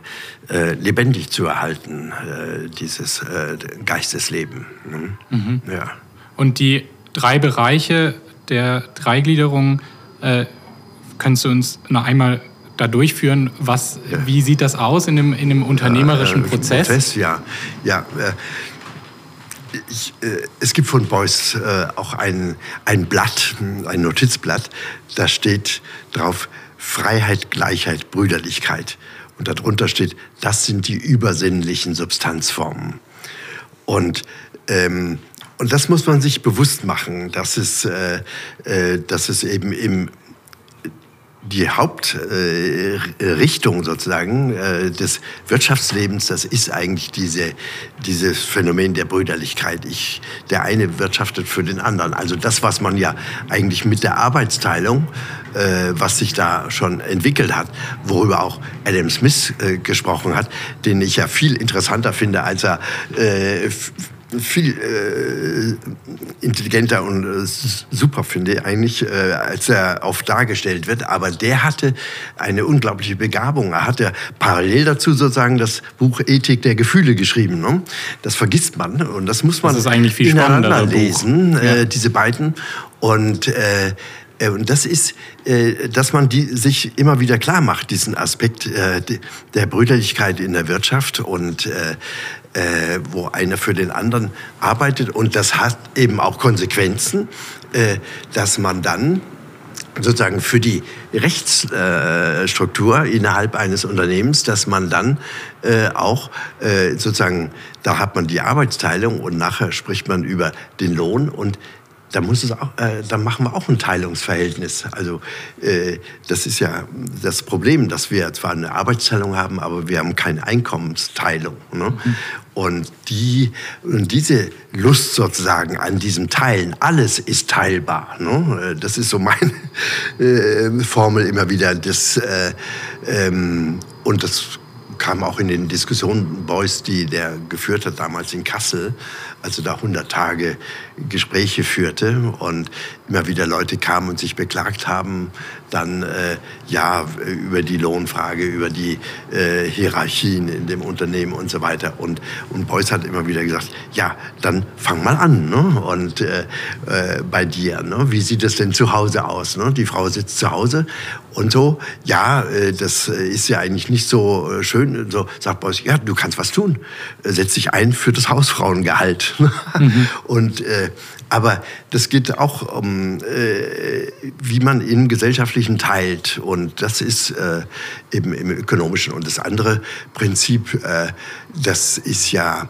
äh, lebendig zu erhalten, äh, dieses äh, Geistesleben. Ne? Mhm. Ja. Und die drei Bereiche der Dreigliederung, äh, kannst du uns noch einmal da durchführen? Was, ja. Wie sieht das aus in dem, in dem unternehmerischen ja, Prozess? Prozess? Ja, ja. Ich, es gibt von Beuys auch ein, ein Blatt, ein Notizblatt, da steht drauf Freiheit, Gleichheit, Brüderlichkeit. Und darunter steht, das sind die übersinnlichen Substanzformen. Und, ähm, und das muss man sich bewusst machen, dass es, äh, äh, dass es eben im die Hauptrichtung äh, sozusagen äh, des Wirtschaftslebens, das ist eigentlich diese, dieses Phänomen der Brüderlichkeit. Ich, der eine wirtschaftet für den anderen. Also das, was man ja eigentlich mit der Arbeitsteilung, äh, was sich da schon entwickelt hat, worüber auch Adam Smith äh, gesprochen hat, den ich ja viel interessanter finde, als er äh, viel äh, intelligenter und äh, super finde eigentlich, äh, als er oft dargestellt wird. Aber der hatte eine unglaubliche Begabung. Er hatte parallel dazu sozusagen das Buch Ethik der Gefühle geschrieben. Ne? Das vergisst man und das muss man das ist eigentlich viel ineinander lesen, ja. äh, diese beiden. Und äh, und das ist, dass man die, sich immer wieder klar macht, diesen Aspekt der Brüderlichkeit in der Wirtschaft und äh, wo einer für den anderen arbeitet. Und das hat eben auch Konsequenzen, äh, dass man dann sozusagen für die Rechtsstruktur innerhalb eines Unternehmens, dass man dann äh, auch äh, sozusagen, da hat man die Arbeitsteilung und nachher spricht man über den Lohn und da muss es auch, äh, da machen wir auch ein Teilungsverhältnis. Also äh, das ist ja das Problem, dass wir zwar eine Arbeitsteilung haben, aber wir haben keine Einkommensteilung. Ne? Mhm. Und, die, und diese Lust sozusagen an diesem Teilen, alles ist teilbar. Ne? Das ist so meine äh, Formel immer wieder. Das, äh, ähm, und das kam auch in den Diskussionen Beuys, die der geführt hat damals in Kassel, als er da 100 Tage Gespräche führte und immer wieder Leute kamen und sich beklagt haben, dann äh, ja über die Lohnfrage, über die äh, Hierarchien in dem Unternehmen und so weiter. Und, und Beuys hat immer wieder gesagt, ja, dann fang mal an. Ne? Und äh, äh, bei dir, ne? wie sieht es denn zu Hause aus? Ne? Die Frau sitzt zu Hause und so, ja, äh, das ist ja eigentlich nicht so äh, schön. Und so sagt Beuys, ja, du kannst was tun. Setz dich ein für das Hausfrauengehalt. Mhm. Und äh, aber das geht auch um, äh, wie man in Gesellschaftlichen teilt. Und das ist äh, eben im Ökonomischen. Und das andere Prinzip, äh, das ist ja,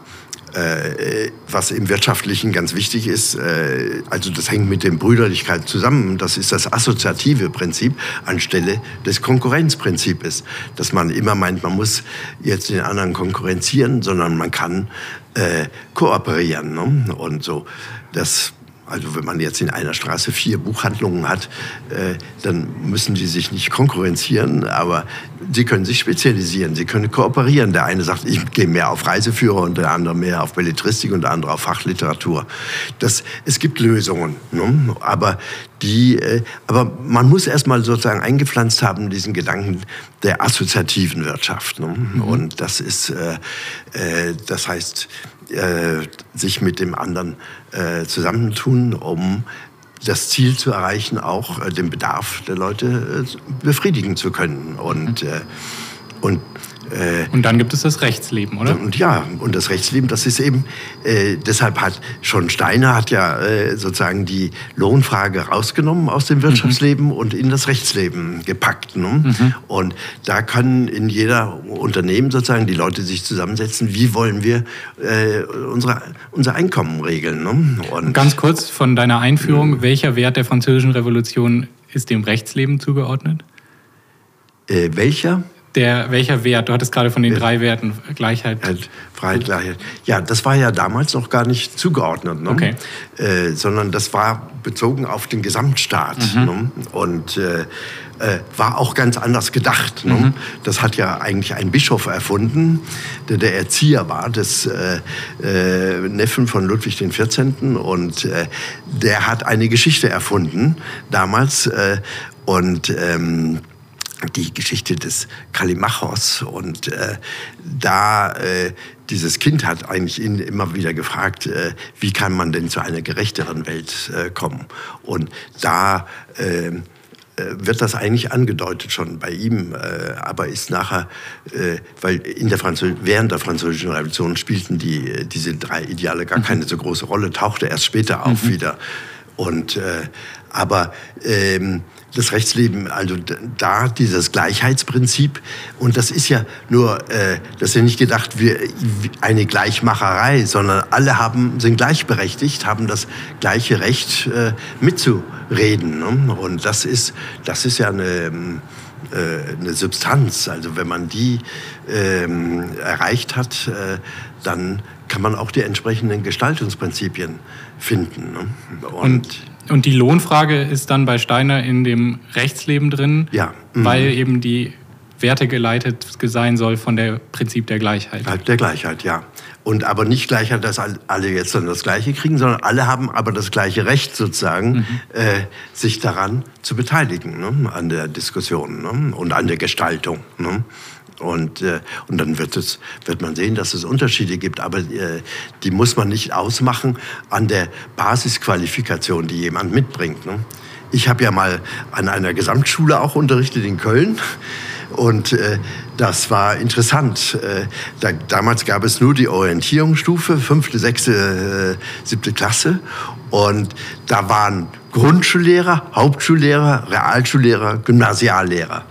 äh, was im Wirtschaftlichen ganz wichtig ist, äh, also das hängt mit dem Brüderlichkeit zusammen, das ist das assoziative Prinzip anstelle des Konkurrenzprinzips, dass man immer meint, man muss jetzt den anderen konkurrenzieren, sondern man kann äh, kooperieren. Ne? Und so, das also wenn man jetzt in einer Straße vier Buchhandlungen hat, äh, dann müssen die sich nicht konkurrenzieren, aber sie können sich spezialisieren, sie können kooperieren. Der eine sagt, ich gehe mehr auf Reiseführer und der andere mehr auf Belletristik und der andere auf Fachliteratur. Das, es gibt Lösungen, ne? aber, die, äh, aber man muss erstmal sozusagen eingepflanzt haben, diesen Gedanken der assoziativen Wirtschaft. Ne? Mhm. Und das ist, äh, äh das heißt, äh, sich mit dem anderen zusammentun, um das Ziel zu erreichen, auch äh, den Bedarf der Leute äh, befriedigen zu können. Und, äh, und äh, und dann gibt es das Rechtsleben, oder? Und ja, und das Rechtsleben, das ist eben, äh, deshalb hat schon Steiner hat ja äh, sozusagen die Lohnfrage rausgenommen aus dem Wirtschaftsleben mhm. und in das Rechtsleben gepackt. Ne? Mhm. Und da können in jeder Unternehmen sozusagen die Leute sich zusammensetzen, wie wollen wir äh, unsere, unser Einkommen regeln. Ne? Und Ganz kurz von deiner Einführung, mhm. welcher Wert der Französischen Revolution ist dem Rechtsleben zugeordnet? Äh, welcher? Der, welcher Wert? Du hattest gerade von den drei Werten Gleichheit. Freiheit, Gleichheit. Ja, das war ja damals noch gar nicht zugeordnet, ne? okay. Äh, sondern das war bezogen auf den Gesamtstaat. Mhm. Ne? Und äh, äh, war auch ganz anders gedacht. Ne? Mhm. Das hat ja eigentlich ein Bischof erfunden, der der Erzieher war des äh, äh, Neffen von Ludwig XIV. Und äh, der hat eine Geschichte erfunden damals. Und ähm, die Geschichte des Kalimachos und äh, da äh, dieses Kind hat eigentlich ihn immer wieder gefragt, äh, wie kann man denn zu einer gerechteren Welt äh, kommen? Und da äh, äh wird das eigentlich angedeutet schon bei ihm, aber ist nachher, weil in der Französ während der Französischen Revolution spielten die, diese drei Ideale gar mhm. keine so große Rolle, tauchte erst später auf mhm. wieder. Und, aber ähm, das Rechtsleben, also da dieses Gleichheitsprinzip. Und das ist ja nur, äh, das ist ja nicht gedacht wie eine Gleichmacherei, sondern alle haben, sind gleichberechtigt, haben das gleiche Recht äh, mitzureden. Ne? Und das ist, das ist ja eine, äh, eine Substanz. Also wenn man die ähm, erreicht hat, äh, dann kann man auch die entsprechenden Gestaltungsprinzipien finden. Ne? Und, Und und die Lohnfrage ist dann bei Steiner in dem Rechtsleben drin, ja. Mhm. weil eben die Werte geleitet sein soll von der Prinzip der Gleichheit. Der Gleichheit, ja. Und aber nicht Gleichheit, dass alle jetzt dann das Gleiche kriegen, sondern alle haben aber das gleiche Recht sozusagen, mhm. äh, sich daran zu beteiligen, ne? an der Diskussion ne? und an der Gestaltung. Ne? Und, äh, und dann wird, es, wird man sehen, dass es Unterschiede gibt. Aber äh, die muss man nicht ausmachen an der Basisqualifikation, die jemand mitbringt. Ne? Ich habe ja mal an einer Gesamtschule auch unterrichtet in Köln. Und äh, das war interessant. Äh, da, damals gab es nur die Orientierungsstufe, fünfte, sechste, äh, siebte Klasse. Und da waren Grundschullehrer, Hauptschullehrer, Realschullehrer, Gymnasiallehrer.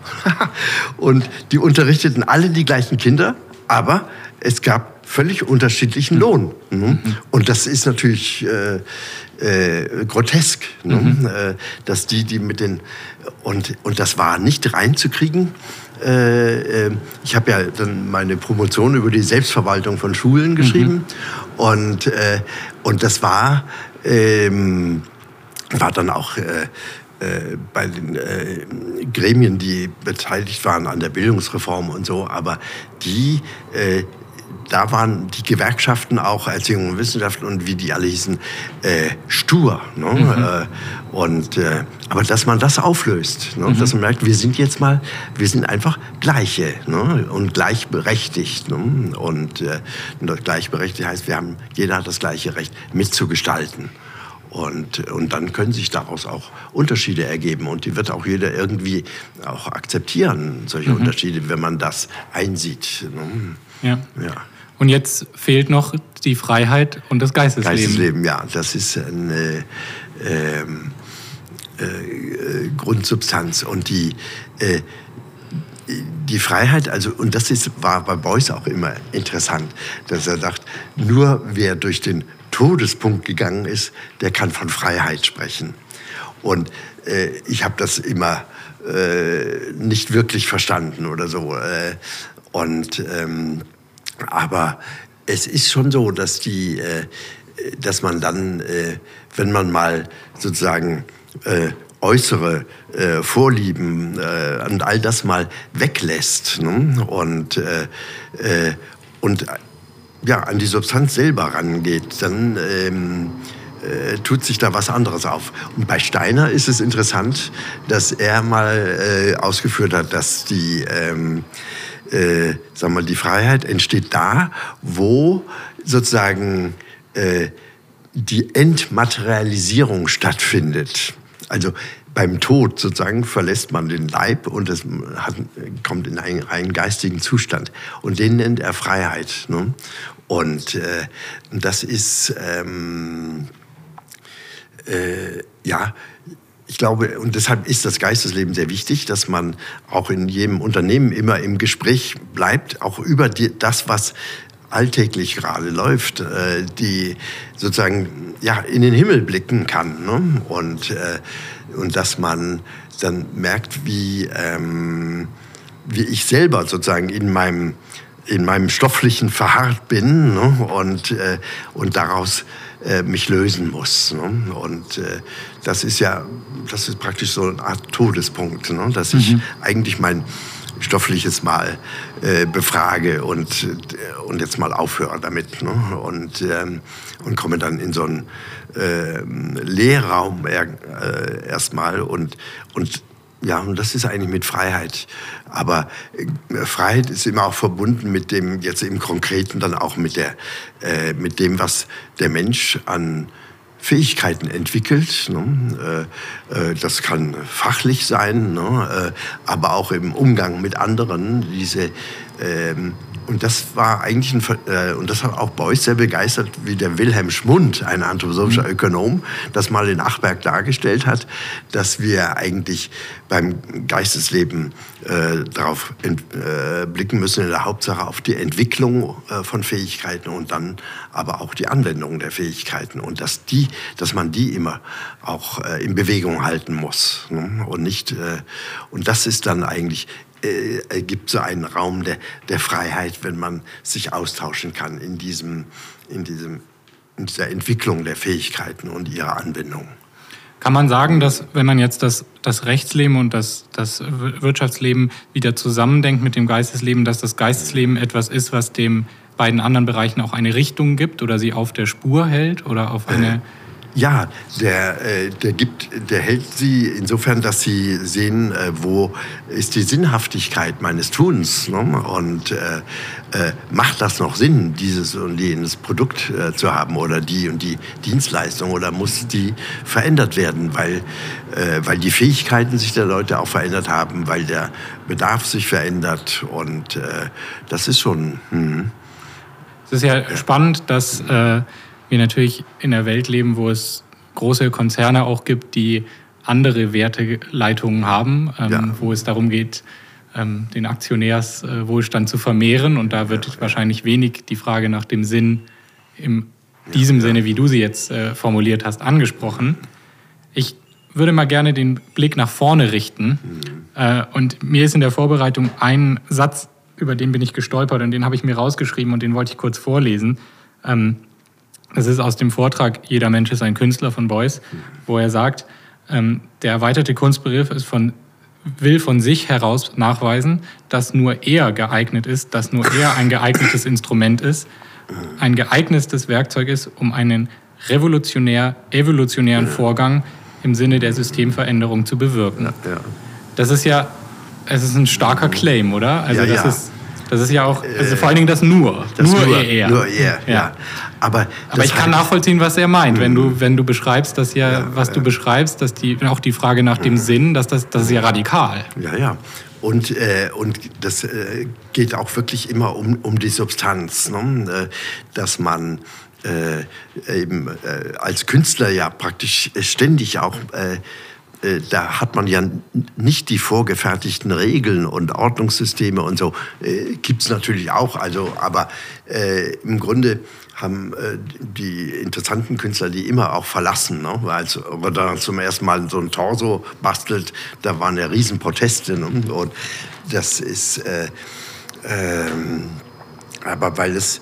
und die unterrichteten alle die gleichen Kinder, aber es gab völlig unterschiedlichen Lohn. Mhm. Und das ist natürlich äh, äh, grotesk, ne? mhm. äh, dass die, die mit den und und das war nicht reinzukriegen. Äh, äh, ich habe ja dann meine Promotion über die Selbstverwaltung von Schulen geschrieben mhm. und äh, und das war ähm, war dann auch äh, äh, bei den äh, Gremien, die beteiligt waren an der Bildungsreform und so, aber die, äh, da waren die Gewerkschaften auch, Erziehung und Wissenschaften und wie die alle hießen, äh, stur. Ne? Mhm. Äh, und, äh, aber dass man das auflöst, ne? Mhm. dass man merkt, wir sind jetzt mal, wir sind einfach Gleiche ne? und gleichberechtigt. Ne? Und, äh, und gleichberechtigt heißt, wir haben, jeder hat das gleiche Recht mitzugestalten. Und, und dann können sich daraus auch Unterschiede ergeben. Und die wird auch jeder irgendwie auch akzeptieren, solche mhm. Unterschiede, wenn man das einsieht. Ne? Ja. ja. Und jetzt fehlt noch die Freiheit und das Geistesleben. Geistesleben, ja. Das ist eine ähm, äh, Grundsubstanz. Und die, äh, die Freiheit, also, und das ist, war bei Beuys auch immer interessant, dass er sagt, nur wer durch den Todespunkt gegangen ist, der kann von Freiheit sprechen. Und äh, ich habe das immer äh, nicht wirklich verstanden oder so. Äh, und, ähm, aber es ist schon so, dass, die, äh, dass man dann, äh, wenn man mal sozusagen äh, äußere äh, Vorlieben äh, und all das mal weglässt ne? und, äh, und ja, an die Substanz selber rangeht, dann ähm, äh, tut sich da was anderes auf. Und bei Steiner ist es interessant, dass er mal äh, ausgeführt hat, dass die, ähm, äh, sagen wir, die Freiheit entsteht da, wo sozusagen äh, die Entmaterialisierung stattfindet. Also beim Tod sozusagen verlässt man den Leib und es hat, kommt in einen, einen, geistigen Zustand. Und den nennt er Freiheit. Ne? Und äh, das ist, ähm, äh, ja, ich glaube, und deshalb ist das Geistesleben sehr wichtig, dass man auch in jedem Unternehmen immer im Gespräch bleibt, auch über die, das, was alltäglich gerade läuft, äh, die sozusagen ja, in den Himmel blicken kann. Ne? Und äh, und dass man dann merkt, wie, ähm, wie ich selber sozusagen in meinem, in meinem stofflichen verharrt bin ne? und, äh, und daraus äh, mich lösen muss. Ne? Und äh, das ist ja, das ist praktisch so eine Art Todespunkt, ne? dass mhm. ich eigentlich mein stoffliches mal äh, befrage und, äh, und jetzt mal aufhöre damit. Ne? Und, ähm, und komme dann in so einen äh, Lehrraum äh, erstmal und, und ja, und das ist eigentlich mit Freiheit. Aber äh, Freiheit ist immer auch verbunden mit dem, jetzt im Konkreten dann auch mit, der, äh, mit dem, was der Mensch an Fähigkeiten entwickelt. Ne? Äh, äh, das kann fachlich sein, ne? Äh, aber auch im Umgang mit anderen. Diese ähm, und das war eigentlich ein, äh, und das hat auch Beuys sehr begeistert, wie der Wilhelm Schmund, ein anthroposophischer mhm. Ökonom, das mal in Achberg dargestellt hat, dass wir eigentlich beim Geistesleben äh, darauf äh, blicken müssen, in der Hauptsache auf die Entwicklung äh, von Fähigkeiten und dann aber auch die Anwendung der Fähigkeiten und dass die, dass man die immer auch äh, in Bewegung halten muss ne? und nicht äh, und das ist dann eigentlich äh, ergibt so einen Raum der, der Freiheit, wenn man sich austauschen kann in, diesem, in, diesem, in dieser Entwicklung der Fähigkeiten und ihrer Anwendung. Kann man sagen, dass wenn man jetzt das, das Rechtsleben und das, das Wirtschaftsleben wieder zusammendenkt mit dem Geistesleben, dass das Geistesleben etwas ist, was dem beiden anderen Bereichen auch eine Richtung gibt oder sie auf der Spur hält oder auf eine... Ja, der, äh, der, gibt, der hält sie insofern, dass sie sehen, äh, wo ist die Sinnhaftigkeit meines Tuns ne? und äh, äh, macht das noch Sinn, dieses und jenes Produkt äh, zu haben oder die und die Dienstleistung oder muss die verändert werden, weil, äh, weil die Fähigkeiten sich der Leute auch verändert haben, weil der Bedarf sich verändert und das ist schon... Hm. Es ist ja, ja. spannend, dass wir natürlich in einer Welt leben, wo es große Konzerne auch gibt, die andere Werteleitungen haben, ähm, ja. wo es darum geht, ähm, den Aktionärswohlstand zu vermehren. Und da wird ja, wahrscheinlich wenig die Frage nach dem Sinn in diesem Sinne, wie du sie jetzt äh, formuliert hast, angesprochen. Ich würde mal gerne den Blick nach vorne richten. Mhm. Äh, und mir ist in der Vorbereitung ein Satz, über den bin ich gestolpert und den habe ich mir rausgeschrieben und den wollte ich kurz vorlesen. Ähm, das ist aus dem Vortrag Jeder Mensch ist ein Künstler von Beuys, wo er sagt, ähm, der erweiterte Kunstbegriff ist von, will von sich heraus nachweisen, dass nur er geeignet ist, dass nur er ein geeignetes Instrument ist, ein geeignetes Werkzeug ist, um einen revolutionär, evolutionären Vorgang im Sinne der Systemveränderung zu bewirken. Das ist ja, es ist ein starker Claim, oder? Also ja, das ja. ist das ist ja auch, also vor allen Dingen das nur. Das nur, nur er. Nur er, ja. ja. Aber, Aber ich kann nachvollziehen, was er meint. Wenn du, mhm. wenn du beschreibst, dass ja, ja was du beschreibst, dass die, auch die Frage nach dem mhm. Sinn, dass das, das ist ja radikal. Ja, ja. Und, äh, und das äh, geht auch wirklich immer um, um die Substanz, ne? Äh, dass man äh, eben äh, als Künstler ja praktisch ständig auch äh, äh, da hat man ja nicht die vorgefertigten Regeln und Ordnungssysteme und so. Äh, Gibt es natürlich auch, also, aber äh, im Grunde haben äh, die interessanten Künstler die immer auch verlassen. Ne? Als Rodin zum ersten Mal so ein Torso bastelt, da waren ja Riesenproteste. Ne? Und das ist, äh, ähm, aber weil es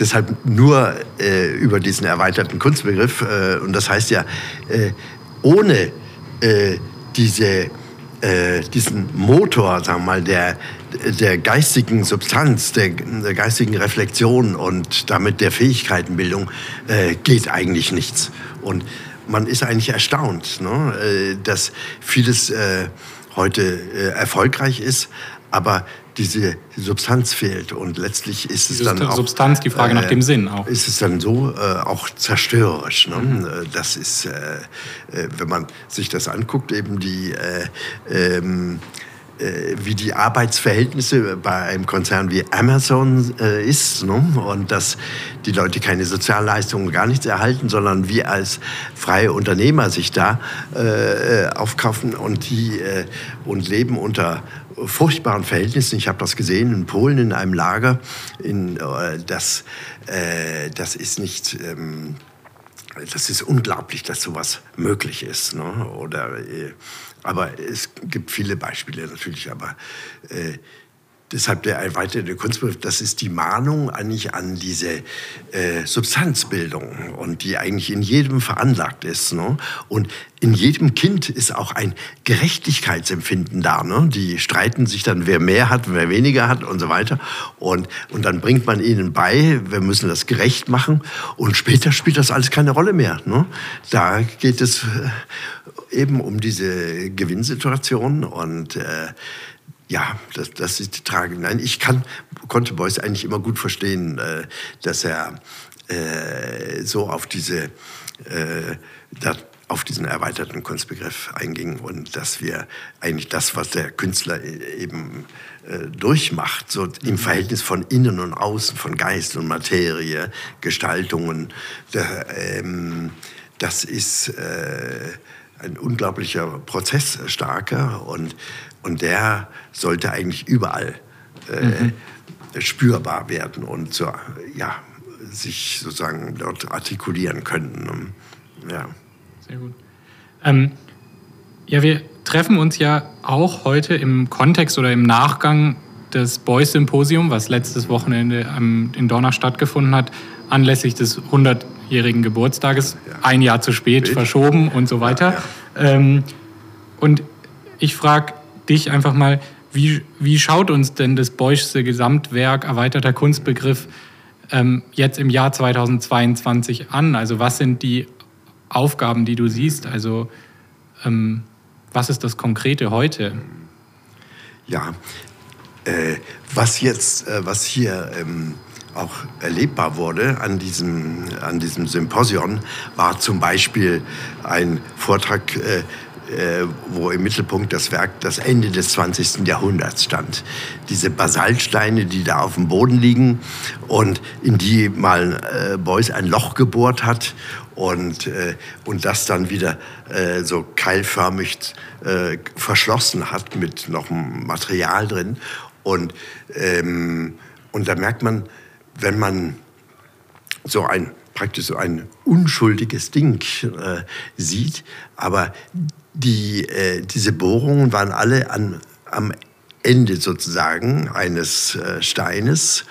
deshalb nur äh, über diesen erweiterten Kunstbegriff, und das heißt ja, ohne äh, diese, äh, diesen Motor, sagen wir mal, der, der geistigen Substanz, der, der geistigen Reflexion und damit der Fähigkeitenbildung äh, geht eigentlich nichts. Und man ist eigentlich erstaunt, ne, äh, dass vieles äh, heute äh, erfolgreich ist, aber diese Substanz fehlt. Und letztlich ist es dann auch... Substanz, die Frage äh, nach dem Sinn auch. Ist es dann so äh, auch zerstörerisch. Ne? Mhm. Äh, das ist, äh, äh, wenn man sich das anguckt, eben die... Äh, ähm, wie die Arbeitsverhältnisse bei einem Konzern wie Amazon äh, ist ne? und dass die Leute keine Sozialleistungen gar nichts erhalten, sondern wir als freie Unternehmer sich da äh, aufkaufen und die äh, und leben unter furchtbaren Verhältnissen. Ich habe das gesehen in Polen in einem Lager. In, äh, das, äh, das ist nicht. Ähm, das ist unglaublich, dass sowas möglich ist. Ne? Oder, äh, aber es gibt viele Beispiele natürlich. Aber äh, Deshalb der erweiterte Kunstbegriff, das ist die Mahnung eigentlich an diese äh, Substanzbildung und die eigentlich in jedem veranlagt ist. Ne? Und in jedem Kind ist auch ein Gerechtigkeitsempfinden da. Ne? Die streiten sich dann, wer mehr hat, wer weniger hat und so weiter. Und, und dann bringt man ihnen bei, wir müssen das gerecht machen. Und später spielt das alles keine Rolle mehr. Ne? Da geht es äh, eben um diese Gewinnsituation und äh, ja, das, das ist die Tragik. Nein, ich kann, konnte Beuys eigentlich immer gut verstehen, äh, dass er äh, so auf diese, äh, da, auf diesen erweiterten Kunstbegriff einging und dass wir eigentlich das, was der Künstler e, eben äh, durchmacht, so im mhm. Verhältnis von innen und außen, von Geist und Materie, Gestaltungen, da, ähm, das ist äh, ein unglaublicher Prozessstarker und, und der sollte eigentlich überall äh, mhm. spürbar werden und so, ja, sich sozusagen dort artikulieren können. Ja. Sehr gut. Ähm, ja, wir treffen uns ja auch heute im Kontext oder im Nachgang des Beuys Symposium, was letztes Wochenende in Dornach stattgefunden hat, anlässlich des 100-jährigen Geburtstages, ja. ein Jahr zu spät, verschoben und so weiter. Ja, ja. Ähm, und ich frage dich einfach mal, wie, wie schaut uns denn das Beuschse Gesamtwerk, erweiterter Kunstbegriff, ähm, jetzt im Jahr 2022 an? Also was sind die Aufgaben, die du siehst? Also ähm, was ist das Konkrete heute? Ja, äh, was jetzt, äh, was hier ähm, auch erlebbar wurde an diesem, an diesem Symposion, war zum Beispiel ein Vortrag, äh, wo im Mittelpunkt das Werk das Ende des 20. Jahrhunderts stand. Diese Basaltsteine, die da auf dem Boden liegen und in die mal äh, Beuys ein Loch gebohrt hat und, äh, und das dann wieder äh, so keilförmig äh, verschlossen hat mit noch Material drin. Und, ähm, und da merkt man, wenn man so ein praktisch so ein unschuldiges Ding äh, sieht, aber die, äh, diese Bohrungen waren alle an, am Ende sozusagen eines äh, Steines,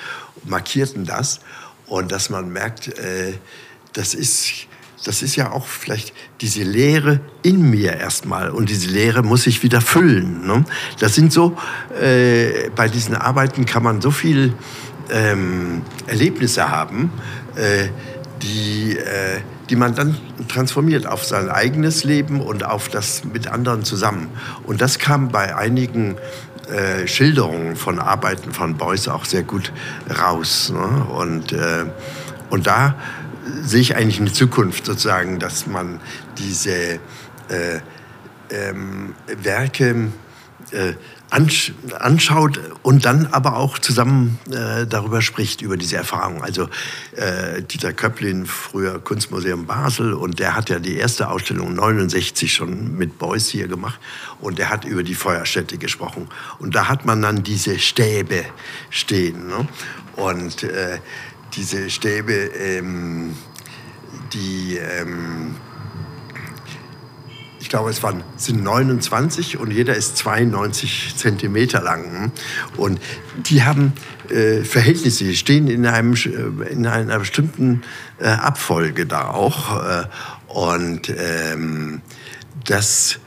markierten das und dass man merkt, äh, das ist das ist ja auch vielleicht diese Leere in mir erstmal und diese Leere muss ich wieder füllen. Ne? Das sind so, äh, bei diesen Arbeiten kann man so viel ähm, Erlebnisse haben, äh, die, äh, die man dann transformiert auf sein eigenes Leben und auf das mit anderen zusammen. Und das kam bei einigen äh, Schilderungen von Arbeiten von Beuys auch sehr gut raus. Ne? Und, äh, und da sehe ich eigentlich eine Zukunft sozusagen, dass man diese äh, ähm, Werke äh, anschaut und dann aber auch zusammen äh, darüber spricht, über diese Erfahrung. Also äh, Dieter Köpplin, früher Kunstmuseum Basel, und der hat ja die erste Ausstellung 69 schon mit Beuys hier gemacht und der hat über die Feuerstätte gesprochen. Und da hat man dann diese Stäbe stehen. Ne? Und äh, diese Stäbe, ähm, die, ähm, ich glaube, es waren, sind 29 und jeder ist 92 Zentimeter lang. Und die haben äh, Verhältnisse, stehen in, einem, äh, in einer bestimmten äh, Abfolge da auch. Äh, und ähm, das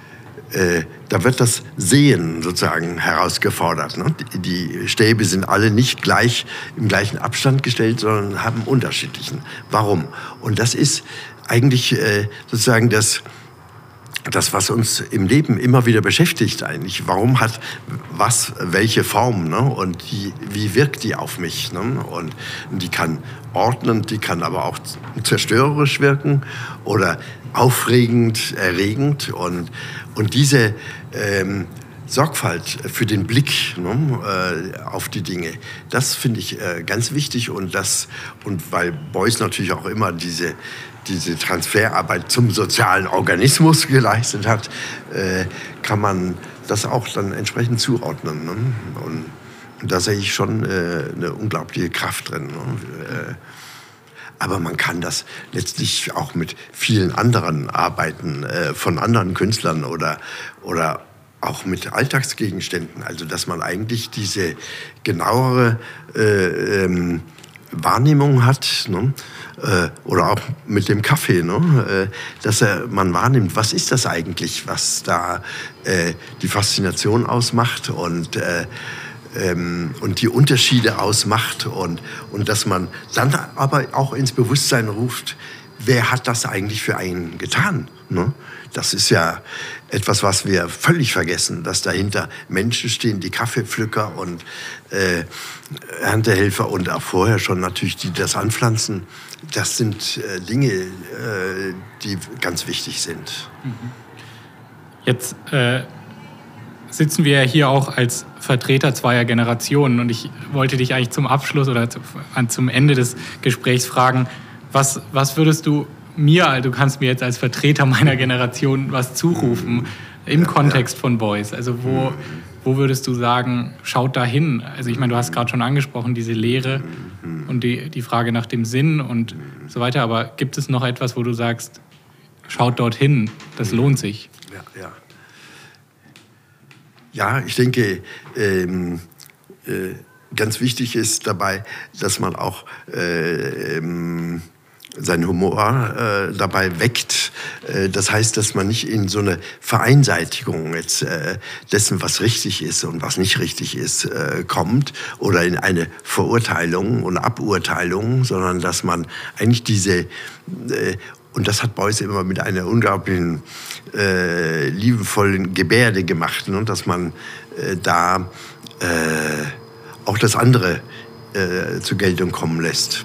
äh, da wird das Sehen sozusagen herausgefordert. Ne? Die, die, Stäbe sind alle nicht gleich im gleichen Abstand gestellt, sondern haben unterschiedlichen. Warum? Und das ist eigentlich äh, sozusagen das, das, was uns im Leben immer wieder beschäftigt eigentlich. Warum hat was welche Form ne? und die, wie wirkt die auf mich? Ne? Und, die kann ordnend, die kann aber auch zerstörerisch wirken oder aufregend, erregend. Und, und diese ähm, Sorgfalt für den Blick ne, äh, auf die Dinge, das finde ich äh, ganz wichtig. Und, das, und weil Beuys natürlich auch immer diese, diese Transferarbeit zum sozialen Organismus geleistet hat, äh, kann man das auch dann entsprechend zuordnen. Ne? Und, da sehe ich schon äh, eine unglaubliche Kraft drin. Ne? Äh, aber man kann das letztlich auch mit vielen anderen Arbeiten äh, von anderen Künstlern oder, oder auch mit Alltagsgegenständen. Also dass man eigentlich diese genauere äh, ähm, Wahrnehmung hat, ne? Äh, oder auch mit dem Kaffee, ne? äh, dass er, man wahrnimmt, was ist das eigentlich, was da äh, die Faszination ausmacht und äh, ähm, und die Unterschiede ausmacht und, und dass man dann aber auch ins Bewusstsein ruft, wer hat das eigentlich für einen getan? Ne? Das ist ja etwas, was wir völlig vergessen, dass dahinter Menschen stehen, die Kaffeepflücker und äh, Erntehelfer und auch vorher schon natürlich, die das anpflanzen. Das sind äh, Dinge, äh, die ganz wichtig sind. Jetzt äh, sitzen wir ja hier auch als Vertreter zweier Generationen und ich wollte dich eigentlich zum Abschluss oder zum Ende des Gesprächs fragen, was, was würdest du mir, also du kannst mir jetzt als Vertreter meiner Generation was zurufen im Kontext von Boys? Also wo, wo würdest du sagen, schaut da hin? Also ich meine, du hast gerade schon angesprochen, diese Lehre und die, die Frage nach dem Sinn und so weiter, aber gibt es noch etwas, wo du sagst, schaut dorthin, das lohnt sich? Ja, ja. Ja, ich denke, ähm, äh, ganz wichtig ist dabei, dass man auch äh, ähm, seinen Humor äh, dabei weckt. Äh, das heißt, dass man nicht in so eine Vereinseitigung jetzt äh, dessen, was richtig ist und was nicht richtig ist, äh, kommt oder in eine Verurteilung und Aburteilung, sondern dass man eigentlich diese äh, Und das hat Beuys immer mit einer unglaublichen, äh, liebevollen Gebärde gemacht, ne? dass man da auch das andere zur Geltung kommen lässt.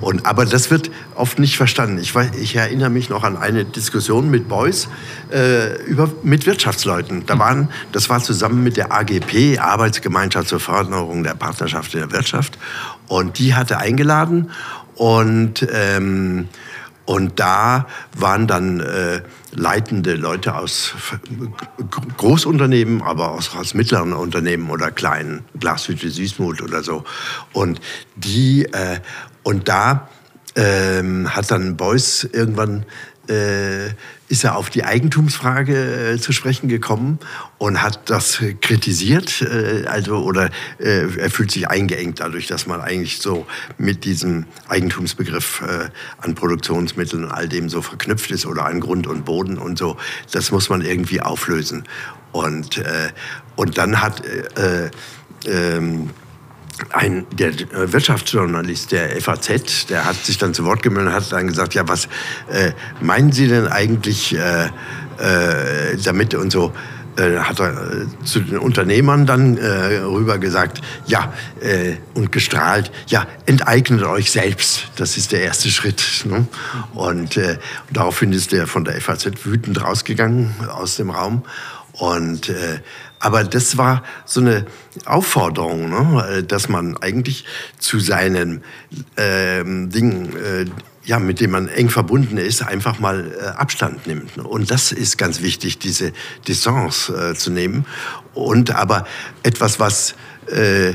Und, aber das wird oft nicht verstanden. Ich, ich erinnere mich noch an eine Diskussion mit Beuys äh, über, mit Wirtschaftsleuten. Da waren, das war zusammen mit der AGP, Arbeitsgemeinschaft zur Förderung der Partnerschaft in der Wirtschaft. Und die hatte eingeladen und ähm, und da waren dann äh, leitende Leute aus Großunternehmen, aber auch aus mittleren Unternehmen oder kleinen, Glashütte Süßmut oder so. Und die, äh, und da ähm, hat dann Beuys irgendwann äh, ist er auf die Eigentumsfrage äh, zu sprechen gekommen und hat das kritisiert, äh, also oder äh, er fühlt sich eingeengt dadurch, dass man eigentlich so mit diesem Eigentumsbegriff äh, an Produktionsmitteln und all dem so verknüpft ist oder an Grund und Boden und so. Das muss man irgendwie auflösen und äh, und dann hat äh, ähm, ein, der äh, Wirtschaftsjournalist der FAZ, der hat sich dann zu Wort gemeldet und hat dann gesagt, ja, was äh, meinen Sie denn eigentlich äh, äh, damit und so äh, hat er äh, zu den Unternehmern dann rüber gesagt, ja, und gestrahlt, ja, enteignet euch selbst. Das ist der erste Schritt. Ne? Und daraufhin ist der von der FAZ wütend rausgegangen aus dem Raum. Und aber das war so eine Aufforderung, ne? dass man eigentlich zu seinen ähm, Dingen, äh, ja, mit denen man eng verbunden ist, einfach mal äh, Abstand nimmt. Und das ist ganz wichtig, diese Distance äh, zu nehmen. Und aber etwas, was äh,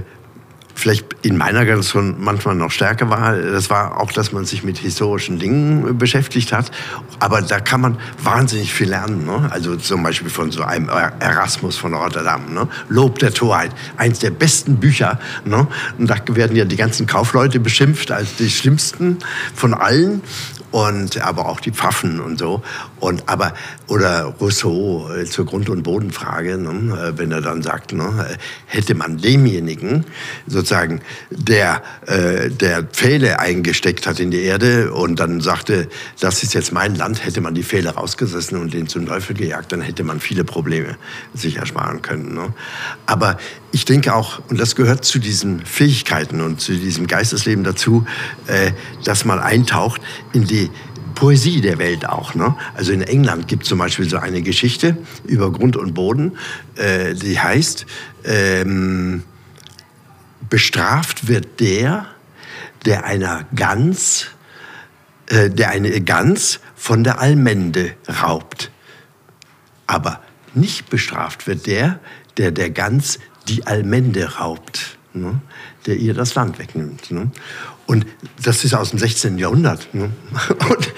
vielleicht in meiner Generation manchmal noch stärker war, das war auch, dass man sich mit historischen Dingen beschäftigt hat. Aber da kann man wahnsinnig viel lernen. Ne? Also zum Beispiel von so einem Erasmus von Rotterdam, ne? Lob der Torheit, eins der besten Bücher. Ne? Und da werden ja die ganzen Kaufleute beschimpft als die schlimmsten von allen und aber auch die Pfaffen und so und aber oder Rousseau äh, zur Grund- und Bodenfrage, ne, äh, wenn er dann sagt, ne, hätte man demjenigen sozusagen der äh, der Pfähle eingesteckt hat in die Erde und dann sagte, das ist jetzt mein Land, hätte man die Pfähle rausgesessen und den zum Teufel gejagt, dann hätte man viele Probleme sich ersparen können. Ne. Aber ich denke auch, und das gehört zu diesen Fähigkeiten und zu diesem Geistesleben dazu, äh, dass man eintaucht in die Poesie der Welt auch. Ne? Also in England gibt es zum Beispiel so eine Geschichte über Grund und Boden, äh, die heißt, ähm, bestraft wird der, der einer Gans, äh, der eine Gans von der Almende raubt. Aber nicht bestraft wird der, der der Gans die Almende raubt, ne? der ihr das Land wegnimmt. Ne? Und das ist aus dem 16. Jahrhundert. Ne? Und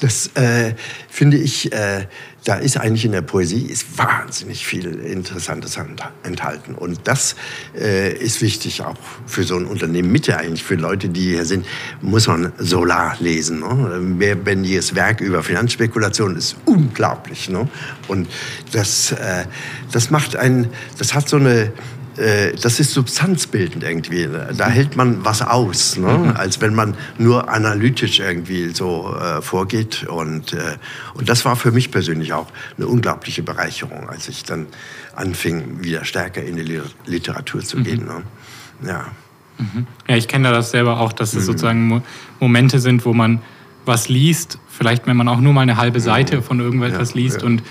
das äh, finde ich, äh, da ist eigentlich in der Poesie ist wahnsinnig viel Interessantes enthalten. Und das äh, ist wichtig auch für so ein Unternehmen Mitte eigentlich, für Leute, die hier sind, muss man Solar lesen. Ne? Mehrbendiges Werk über Finanzspekulation ist unglaublich. Ne? Und das, äh, das macht einen, das hat so eine, äh, das ist substanzbildend irgendwie. Da hält man was aus, ne? Mhm. als wenn man nur analytisch irgendwie so äh, vorgeht. Und, äh, und das war für mich persönlich auch eine unglaubliche Bereicherung, als ich dann anfing, wieder stärker in die Literatur zu gehen. Mhm. Ne? Ja. Mhm. Ja, ich kenne das selber auch, dass es mhm. sozusagen Momente sind, wo man was liest, vielleicht wenn man auch nur mal eine halbe Seite mhm. von irgendetwas ja, liest ja. und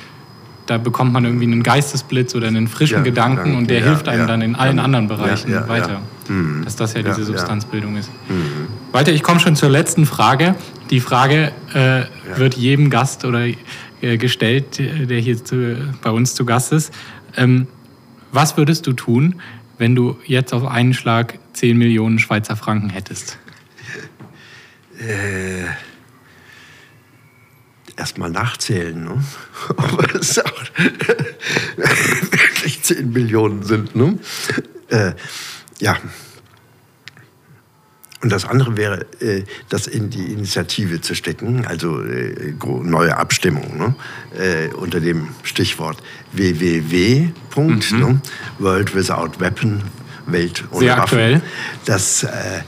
da bekommt man irgendwie einen Geistesblitz oder einen frischen ja, Gedanken Gedanken und der hilft einem dann in allen anderen Bereichen weiter. Mhm. Dass das ja diese Substanzbildung ist. Mhm. Walter, ich komme schon zur letzten Frage. Die Frage äh, wird jedem Gast oder äh, gestellt, der hier zu, bei uns zu Gast ist. Ähm, was würdest du tun, wenn du jetzt auf einen Schlag 10 Millionen Schweizer Franken hättest? Äh erstmal nachzählen, ne? ob es auch wirklich 10 Millionen sind. Ne? Äh, ja. Und das andere wäre, äh, das in die Initiative zu stecken, also äh, neue Abstimmung ne? äh, unter dem Stichwort www. Mhm. Ne? World Without Weapon Welt ohne Sehr Waffen. aktuell. Das, äh,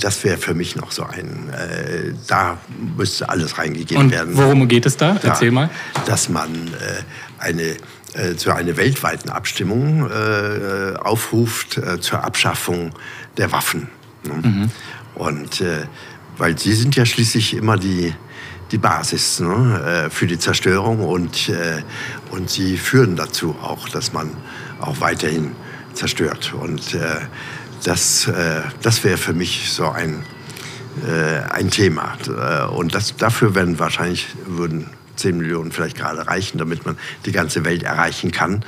das wäre für mich noch so ein, äh, da müsste alles reingegeben Und werden. Worum geht es da? Erzähl mal. Dass man äh, eine äh, zu einer weltweiten Abstimmung äh, aufruft äh, zur Abschaffung der Waffen. Ne? Mhm. Und äh, weil sie sind ja schließlich immer die, die Basis ne, äh, für die Zerstörung und, äh, und sie führen dazu auch, dass man auch weiterhin zerstört. Und das, das wäre für mich so ein, ein Thema. Und das, dafür werden wahrscheinlich würden 10 Millionen vielleicht gerade reichen, damit man die ganze Welt erreichen kann,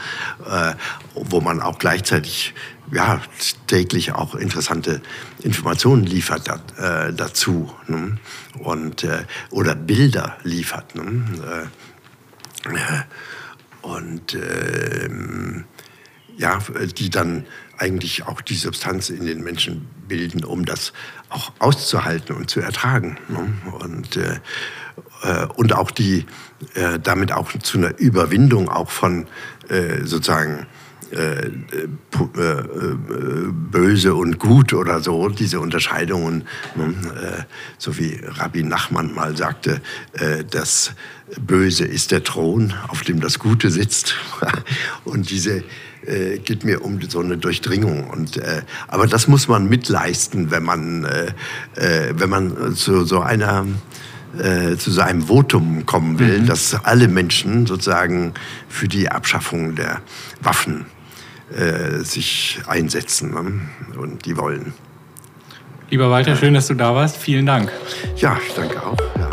äh, wo man auch gleichzeitig ja, täglich auch interessante Informationen liefert da, äh, dazu ne? und, äh, oder Bilder liefert. Ne? Äh, und ähm, ja, die dann eigentlich auch die Substanz in den Menschen bilden, um das auch auszuhalten und zu ertragen. Ne? Und äh, äh, und auch die, äh, damit auch zu einer Überwindung auch von äh, sozusagen äh, äh, böse und gut oder so, diese Unterscheidungen, ne, so wie Rabbi Nachman mal sagte, das Böse ist der Thron, auf dem das Gute sitzt. und diese äh, geht mir um so eine Durchdringung. Und, äh, aber das muss man mitleisten, wenn man, äh, wenn man zu so einer äh, zu so einem Votum kommen will, mhm. dass alle Menschen sozusagen für die Abschaffung der Waffen äh, sich einsetzen ne? und die wollen. Lieber Walter, schön, dass du da warst. Vielen Dank. Ja, ich danke auch. Ja.